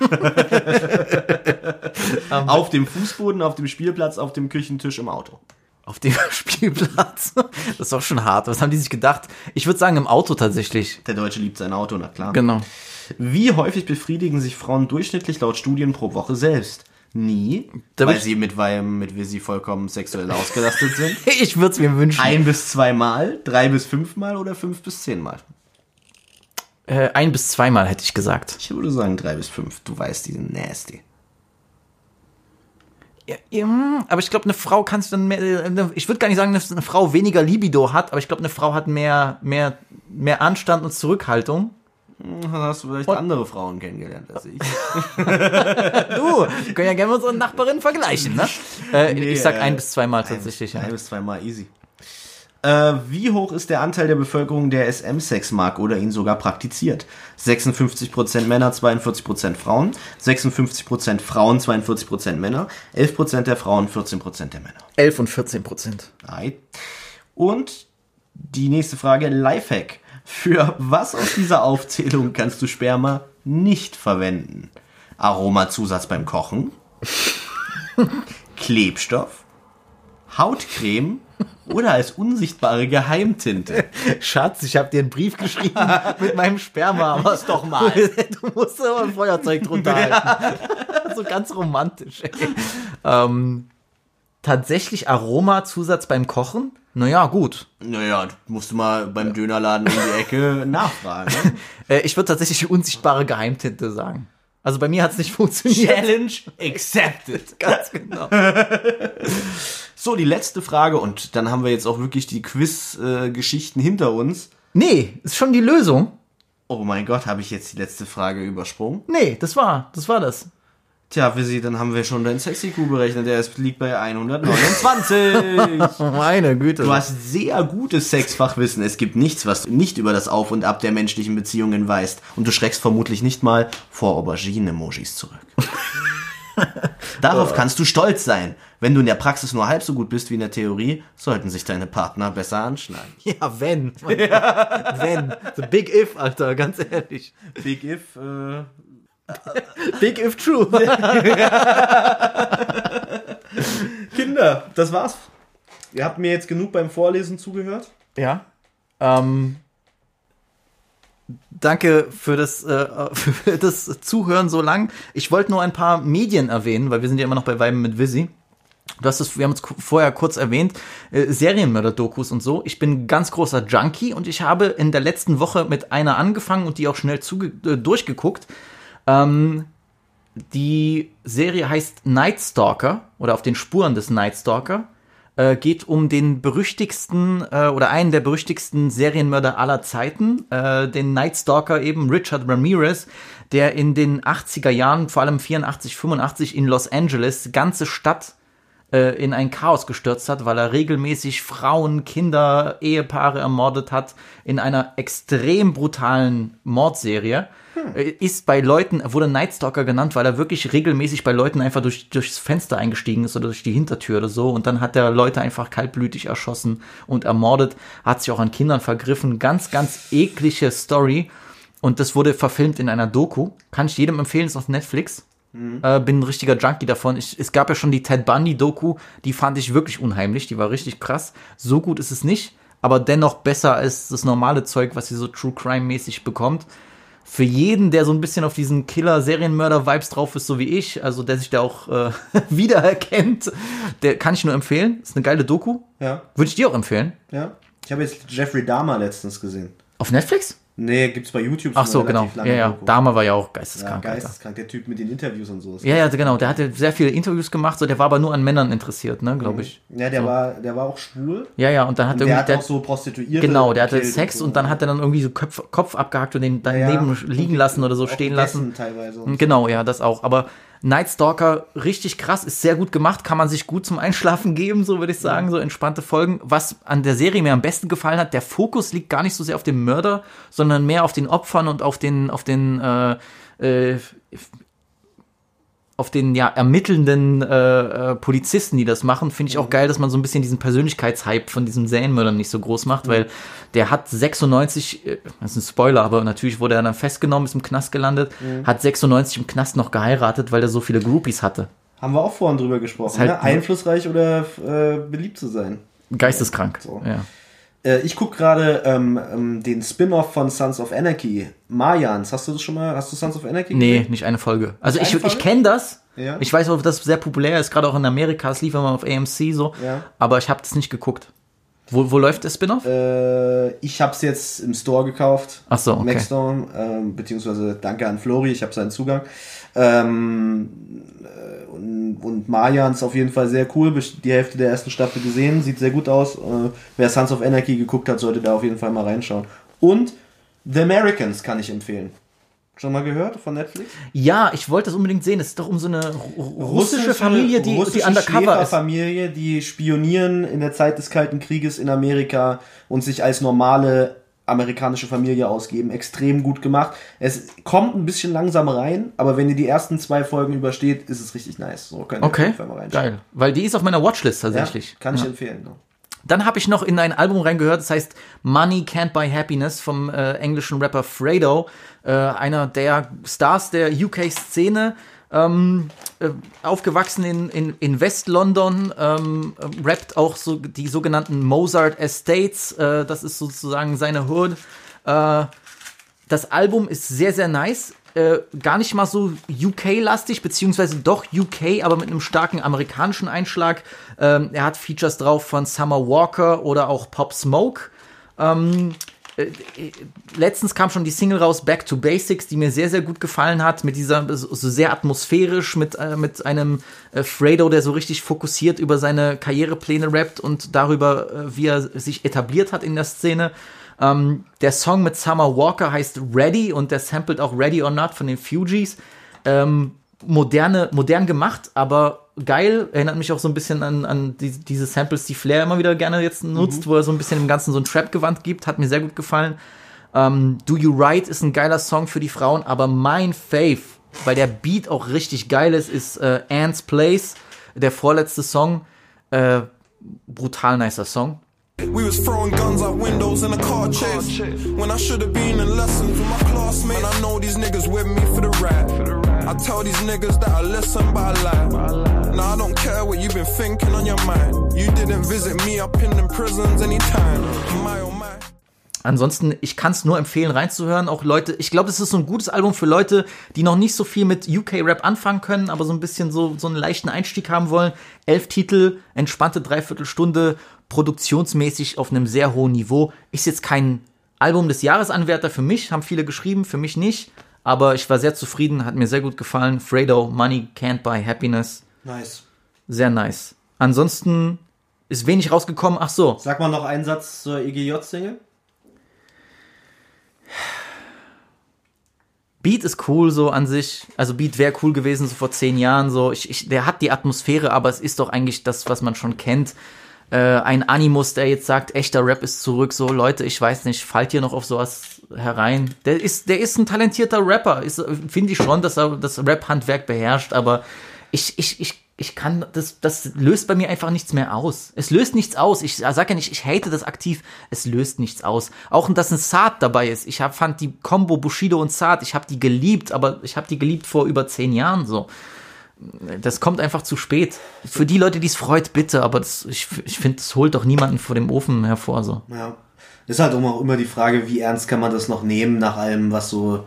[laughs] auf dem Fußboden, auf dem Spielplatz, auf dem Küchentisch, im Auto. Auf dem [laughs] Spielplatz. Das ist doch schon hart. Was haben die sich gedacht? Ich würde sagen, im Auto tatsächlich. Der Deutsche liebt sein Auto, na klar. Genau. Wie häufig befriedigen sich Frauen durchschnittlich laut Studien pro Woche selbst? Nie, Da weil sie mit Weim, mit wie sie vollkommen sexuell ausgelastet sind. [laughs] Ich würde es mir wünschen. Ein bis zweimal, drei bis fünfmal oder fünf bis zehnmal. Äh, ein bis zweimal hätte ich gesagt. Ich würde sagen drei bis fünf. Du weißt, die sind nasty. Ja, hm, aber ich glaube, eine Frau kannst dann mehr, äh, eine- ich würde gar nicht sagen, dass eine Frau weniger Libido hat, aber ich glaube, eine Frau hat mehr, mehr, mehr Anstand und Zurückhaltung. Dann hast du vielleicht andere Frauen kennengelernt als ich. [laughs] Du, wir können ja gerne mit unseren Nachbarinnen vergleichen, ne? Äh, Nee, ich sag äh, ein bis zweimal tatsächlich, Ein, ja. ein bis zweimal easy. Äh, wie hoch ist der Anteil der Bevölkerung, der SM-Sex mag oder ihn sogar praktiziert? 56% Männer, 42% Frauen, 56% Frauen, 42% Männer, 11% der Frauen, 14% der Männer. 11 und 14 Prozent. Right. Und die nächste Frage, Lifehack. Für was aus dieser Aufzählung kannst du Sperma nicht verwenden? Aromazusatz beim Kochen? [laughs] Klebstoff? Hautcreme? Oder als unsichtbare Geheimtinte? [laughs] Schatz, ich habe dir einen Brief geschrieben [laughs] mit meinem Sperma. Aber Lies doch mal. [laughs] Du musst aber ein Feuerzeug drunter halten. so ganz romantisch. Ey. Ähm, tatsächlich Aromazusatz beim Kochen? Naja, gut. Naja, musst du mal beim Dönerladen um die Ecke nachfragen. ne? Äh, ich würde tatsächlich unsichtbare Geheimtinte sagen. Also bei mir hat es nicht funktioniert. Challenge accepted. Ganz genau. So, die letzte Frage und dann haben wir jetzt auch wirklich die Quiz-Geschichten hinter uns. Nee, ist schon die Lösung. Oh mein Gott, habe ich jetzt die letzte Frage übersprungen? Nee, das war, das war das. Tja, Visi, dann haben wir schon deinen Sexy-Q berechnet. Der liegt bei 129. [laughs] Meine Güte. Du hast sehr gutes Sexfachwissen. Es gibt nichts, was du nicht über das Auf und Ab der menschlichen Beziehungen weißt. Und du schreckst vermutlich nicht mal vor Aubergine-Emojis zurück. [laughs] [laughs] Darauf kannst du stolz sein. Wenn du in der Praxis nur halb so gut bist wie in der Theorie, sollten sich deine Partner besser anschneiden. [laughs] ja, wenn. [laughs] wenn. The big if, Alter, ganz ehrlich. Big if, äh, Big if true. Kinder, das war's. Ihr habt mir jetzt genug beim Vorlesen zugehört. Ja. Ähm, danke für das, äh, [laughs] für das Zuhören so lang. Ich wollte nur ein paar Medien erwähnen, weil wir sind ja immer noch bei Weiben mit Visi. Du hast es, wir haben es vorher kurz erwähnt, äh, Serienmörder-Dokus und so. Ich bin ganz großer Junkie und ich habe in der letzten Woche mit einer angefangen und die auch schnell zuge äh, durchgeguckt. Ähm, die Serie heißt Night Stalker oder auf den Spuren des Night Stalker. Äh, geht um den berüchtigsten äh, oder einen der berüchtigsten Serienmörder aller Zeiten, äh, den Night Stalker eben Richard Ramirez, der in den 80er Jahren, vor allem 84, 85 in Los Angeles, ganze Stadt äh, in ein Chaos gestürzt hat, weil er regelmäßig Frauen, Kinder, Ehepaare ermordet hat in einer extrem brutalen Mordserie. Äh, Ist bei Leuten, wurde Night Stalker genannt, weil er wirklich regelmäßig bei Leuten einfach durch, durchs Fenster eingestiegen ist oder durch die Hintertür oder so. Und dann hat er Leute einfach kaltblütig erschossen und ermordet, hat sich auch an Kindern vergriffen. Ganz, ganz eklige Story. Und das wurde verfilmt in einer Doku. Kann ich jedem empfehlen, ist auf Netflix. Äh, bin ein richtiger Junkie davon. Ich, es gab ja schon die Ted Bundy-Doku, die fand ich wirklich unheimlich, die war richtig krass. So gut ist es nicht, aber dennoch besser als das normale Zeug, was ihr so True Crime-mäßig bekommt. Für jeden, der so ein bisschen auf diesen Killer-Serienmörder-Vibes drauf ist, so wie ich, also der sich da auch äh, [laughs] wiedererkennt, der kann ich nur empfehlen. Ist eine geile Doku. Ja, Würde ich dir auch empfehlen. ja. Ich habe jetzt Jeffrey Dahmer letztens gesehen. Auf Netflix? Nee, gibt's bei YouTube. Ach so so, genau. Ja, ja. Doku. Dahmer war ja auch Ja, geisteskrank. Alter. geisteskrank, der Typ mit den Interviews und so. Ja, ja, genau. Der hatte sehr viele Interviews gemacht, so der war aber nur an Männern interessiert, ne, glaube ich. Ja, der, war, der war auch schwul. Ja, ja, und dann hat Und er der irgendwie. hat auch so Prostituierte. genau, der hatte Sex so. und dann hat er dann irgendwie so Köpf, Kopf abgehackt und den Ja, ja. daneben liegen lassen oder so stehen lassen. teilweise. und Genau, ja, das auch. Aber Night Stalker, richtig krass, ist sehr gut gemacht, kann man sich gut zum Einschlafen [laughs] geben, so würde ich sagen, so entspannte Folgen. Was an der Serie mir am besten gefallen hat, der Fokus liegt gar nicht so sehr auf dem Mörder, sondern mehr auf den Opfern und auf den, auf den, äh, äh, auf den ja ermittelnden äh, äh, Polizisten, die das machen, finde ich auch geil, dass man so ein bisschen diesen Persönlichkeitshype von diesem Serienmörder nicht so groß macht, weil der hat 96, äh, das ist ein Spoiler, aber natürlich wurde er dann festgenommen, ist im Knast gelandet, hat 96 im Knast noch geheiratet, weil er so viele Groupies hatte. Haben wir auch vorhin drüber gesprochen. Halt- ne? Einflussreich oder äh, beliebt zu sein. Geisteskrank. So. Ja. Äh, ich gucke gerade ähm, ähm, den Spin-off von Sons of Anarchy. Mayans. Hast du das schon mal? Hast du Sons of Anarchy Nee, gesehen? nicht eine Folge. Also ich, eine ich Folge? kenne das. Ja. Ich weiß auch, dass es sehr populär ist, gerade auch in Amerika. Es lief immer auf AMC so. Ja. Aber ich habe das nicht geguckt. Wo, wo läuft der Spin-off? Äh, ich habe es jetzt im Store gekauft. Ach so, okay. Maxstorm, ähm, beziehungsweise danke an Flori, ich habe seinen Zugang. Ähm, äh, und, und Mayans auf jeden Fall sehr cool. Die Hälfte der ersten Staffel gesehen, sieht sehr gut aus. Äh, wer Sons of Anarchy geguckt hat, sollte da auf jeden Fall mal reinschauen. Und The Americans kann ich empfehlen. Schon mal gehört von Netflix? Ja, ich wollte das unbedingt sehen. Es ist doch um so eine ru- russische, Familie, die, russische die undercover ist. Familie, die spionieren in der Zeit des Kalten Krieges in Amerika und sich als normale amerikanische Familie ausgeben. Extrem gut gemacht. Es kommt ein bisschen langsam rein, aber wenn ihr die ersten zwei Folgen übersteht, ist es richtig nice. So könnt ihr auf Okay, Fall mal reinschauen. geil. Weil die ist auf meiner Watchlist Ja, tatsächlich. kann ich Ja. empfehlen. Dann habe ich noch in ein Album reingehört, das heißt Money Can't Buy Happiness vom äh, englischen Rapper Fredo, äh, einer der Stars der UK-Szene, ähm, äh, aufgewachsen in, in, in West-London, ähm, äh, rappt auch so die sogenannten Mozart Estates, äh, das ist sozusagen seine Hood. Äh, das Album ist sehr, sehr nice. Äh, gar nicht mal so UK-lastig, beziehungsweise doch UK, aber mit einem starken amerikanischen Einschlag. Ähm, er hat Features drauf von Summer Walker oder auch Pop Smoke. Ähm, äh, äh, letztens kam schon die Single raus, Back to Basics, die mir sehr, sehr gut gefallen hat, mit dieser, so so sehr atmosphärisch, mit, äh, mit einem äh, Fredo, der so richtig fokussiert über seine Karrierepläne rappt und darüber, äh, wie er sich etabliert hat in der Szene. Ähm, der Song mit Summer Walker heißt Ready und der samplet auch Ready or Not von den Fugees. Ähm, moderne, modern gemacht, aber geil. Erinnert mich auch so ein bisschen an, an die, diese Samples, die Flair immer wieder gerne jetzt nutzt, wo er so ein bisschen im Ganzen so ein Trap-Gewand gibt. Hat mir sehr gut gefallen. Ähm, Do You Right ist ein geiler Song für die Frauen, aber mein Fave, weil der Beat auch richtig geil ist, ist äh, Anne's Place, der vorletzte Song. Äh, brutal nicer Song. We was throwing guns out windows in a car chase. When I should have been in lessons with my classmates. And I know these niggas with me for the rap. I tell these niggas that I listen, but lie. Now I don't care what you've been thinking on your mind. You didn't visit me up in them prisons anytime. My oh my. Ansonsten, ich kann es nur empfehlen, reinzuhören. Auch Leute, ich glaube, es ist so ein gutes Album für Leute, die noch nicht so viel mit UK-Rap anfangen können, aber so ein bisschen so, so einen leichten Einstieg haben wollen. Elf Titel, entspannte Dreiviertelstunde, produktionsmäßig auf einem sehr hohen Niveau. Ist jetzt kein Album des Jahresanwärter für mich, haben viele geschrieben, für mich nicht. Aber ich war sehr zufrieden, hat mir sehr gut gefallen. Fredo, Money Can't Buy Happiness. Nice. Sehr nice. Ansonsten ist wenig rausgekommen. Ach so, Sag mal noch einen Satz zur E EGJ-Single. Beat ist cool so an sich. Also Beat wäre cool gewesen so vor zehn Jahren so. Ich, ich, der hat die Atmosphäre, aber es ist doch eigentlich das, was man schon kennt. Äh, ein Animus, der jetzt sagt, echter Rap ist zurück. So Leute, ich weiß nicht, fallt ihr noch auf sowas herein? Der ist, der ist ein talentierter Rapper. Ist, finde ich schon, dass er das Rap-Handwerk beherrscht, aber ich, ich, ich, ich kann, das, das löst bei mir einfach nichts mehr aus. Es löst nichts aus. Ich sag ja nicht, ich hate das aktiv. Es löst nichts aus. Auch, dass ein Saad dabei ist. Ich hab, fand die Combo Bushido und Saad, ich habe die geliebt, aber ich habe die geliebt vor über zehn Jahren so. Das kommt einfach zu spät. Für die Leute, die es freut, bitte, aber das, ich, ich finde, es holt doch niemanden vor dem Ofen hervor so. Ja. Ist halt auch immer die Frage, wie ernst kann man das noch nehmen nach allem, was so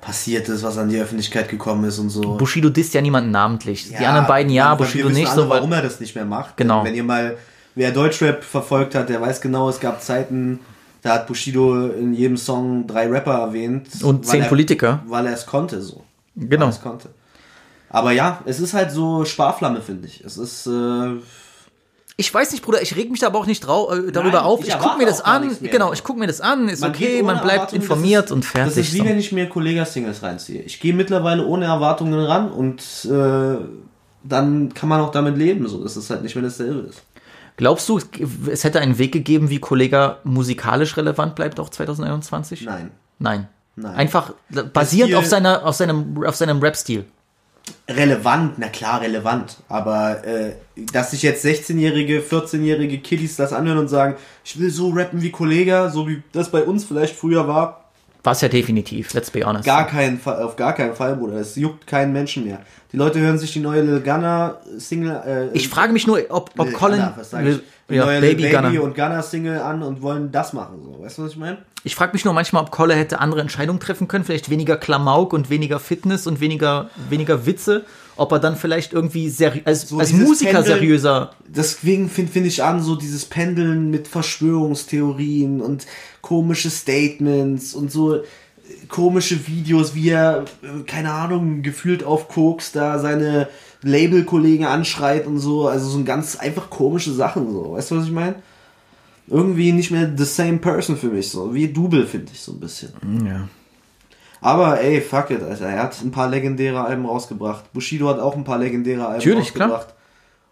passiert ist, was an die Öffentlichkeit gekommen ist und so. Bushido disst ja niemanden namentlich. die anderen beiden ja, Bushido nicht alle, so, warum er das nicht mehr macht. Genau. Wenn ihr mal, wer Deutschrap verfolgt hat, der weiß genau, es gab Zeiten, da hat Bushido in jedem Song drei Rapper erwähnt. Und zehn er, Politiker. Weil er es konnte, so. Genau. Weil er es konnte. Aber ja, es ist halt so Sparflamme, finde ich. Es ist, äh, Ich weiß nicht, Bruder, ich reg mich da aber auch nicht drau äh, darüber Nein, auf. ich Ich, guck erwarte mir das an. Genau, ich guck mir das an, ist Man okay, man bleibt Erwartungen, informiert das ist, und fertig. Das ist wie so. wenn ich mir Kollega-Singles reinziehe. Ich gehe mittlerweile ohne Erwartungen ran und äh, dann kann man auch damit leben, so dass es halt nicht mehr dasselbe ist. Glaubst du, es hätte einen Weg gegeben, wie Kollega musikalisch relevant bleibt auch 2021? Nein. Nein. Nein. Einfach basierend auf, seiner, auf seinem, auf seinem Rap-Stil. Relevant, na klar, relevant. Aber äh, dass sich jetzt 16-jährige, 14-jährige Kiddies das anhören und sagen, ich will so rappen wie Kollega, so wie das bei uns vielleicht früher war, War es ja definitiv, let's be honest. gar keinen Fall, auf gar keinen Fall, Bruder. Es juckt keinen Menschen mehr. Die Leute hören sich die neue Lil Gunna Single, äh, ich frage mich nur, ob, ob Lil Colin. Gunna, was sag ich? Die ja, neue Baby Lil Baby Gunner. und Gunna Single an und wollen das machen, so. Weißt du, was ich meine? Ich frage mich nur manchmal, ob Kolle hätte andere Entscheidungen treffen können, vielleicht weniger Klamauk und weniger Fitness und weniger, weniger Witze, ob er dann vielleicht irgendwie seri als, So als Musiker Pendeln- seriöser. Deswegen finde find ich an, so dieses Pendeln mit Verschwörungstheorien und komische Statements und so äh, komische Videos, wie er, äh, keine Ahnung, gefühlt auf Koks da seine Labelkollegen anschreit und so. Also so ein ganz einfach komische Sachen, so. Weißt du, was ich meine? Irgendwie nicht mehr the same person für mich, so. Wie Double, finde ich so ein bisschen. Ja. Aber ey, fuck it, Alter. Er hat ein paar legendäre Alben rausgebracht. Bushido hat auch ein paar legendäre Alben Natürlich, klar. rausgebracht.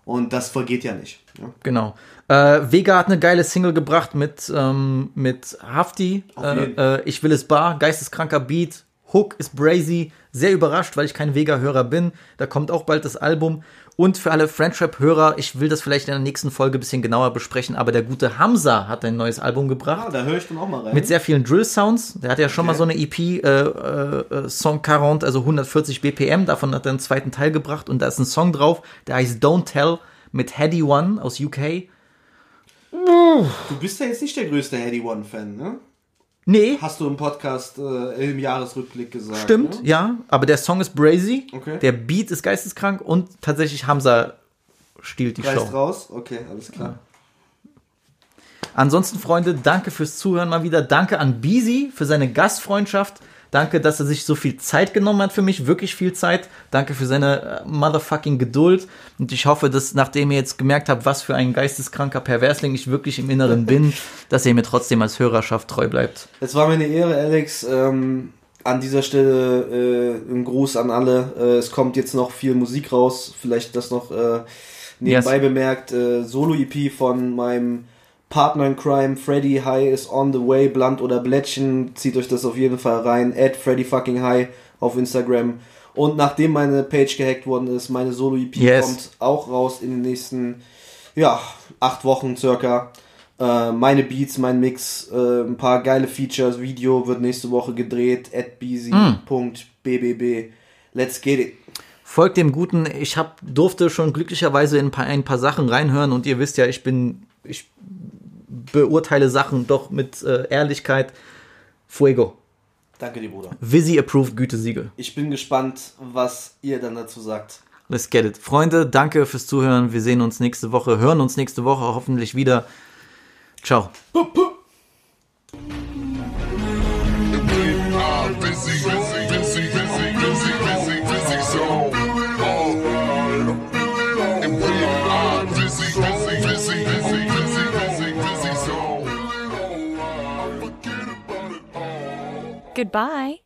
Und das vergeht ja nicht. Ja. Genau. Äh, Vega hat eine geile Single gebracht mit, ähm, mit Hafti. Äh, äh, ich will es bar, geisteskranker Beat. Hook ist brazy. Sehr überrascht, weil ich kein Vega-Hörer bin. Da kommt auch bald das Album. Und für alle Friendship-Hörer, ich will das vielleicht in der nächsten Folge ein bisschen genauer besprechen, aber der gute Hamza hat ein neues Album gebracht. Ah, da höre ich dann auch mal rein. Mit sehr vielen Drill-Sounds. Der hat ja schon Okay. mal so eine EP, äh, äh, Song 40, also 140 BPM. Davon hat er einen zweiten Teil gebracht. Und da ist ein Song drauf, der heißt Don't Tell mit Heady One aus UK. du bist ja jetzt nicht der größte Heady One-Fan, ne? Nee, Hast du im Podcast äh, im Jahresrückblick gesagt. stimmt, Ne? ja. Aber der Song ist brazy. Okay. Der Beat ist geisteskrank. Und tatsächlich Hamza stiehlt die Reißt Show. raus? Okay, alles klar. Ansonsten, Freunde, danke fürs Zuhören mal wieder. Danke an Beezy für seine Gastfreundschaft. Danke, dass er sich so viel Zeit genommen hat für mich. Wirklich viel Zeit. Danke für seine äh, motherfucking Geduld. Und ich hoffe, dass nachdem ihr jetzt gemerkt habt, was für ein geisteskranker Perversling ich wirklich im Inneren bin, [laughs] dass ihr mir trotzdem als Hörerschaft treu bleibt. Es war mir eine Ehre, Alex. Ähm, an dieser Stelle äh, ein Gruß an alle. Äh, es kommt jetzt noch viel Musik raus. Vielleicht das noch äh, nebenbei Yes. bemerkt. Äh, Solo-EP von meinem Partner in Crime, Freddy High is on the way, Blunt oder Blättchen. Zieht euch das auf jeden Fall rein. At Freddy fucking High auf Instagram. Und nachdem meine Page gehackt worden ist, meine Solo-EP Yes. kommt auch raus in den nächsten, ja, acht Wochen circa. Äh, meine Beats, mein Mix, äh, ein paar geile Features, Video wird nächste Woche gedreht, at busy.bbb. Let's get it. Folgt dem Guten. Ich hab, durfte schon glücklicherweise in ein paar, ein paar Sachen reinhören und ihr wisst ja, ich bin, ich beurteile Sachen doch mit äh, Ehrlichkeit. Fuego. Danke dir, Bruder. Visi approved Gütesiegel. Ich bin gespannt, was ihr dann dazu sagt. Let's get it. Freunde, danke fürs Zuhören. Wir sehen uns nächste Woche, hören uns nächste Woche hoffentlich wieder. Ciao. Ah, busy, Goodbye.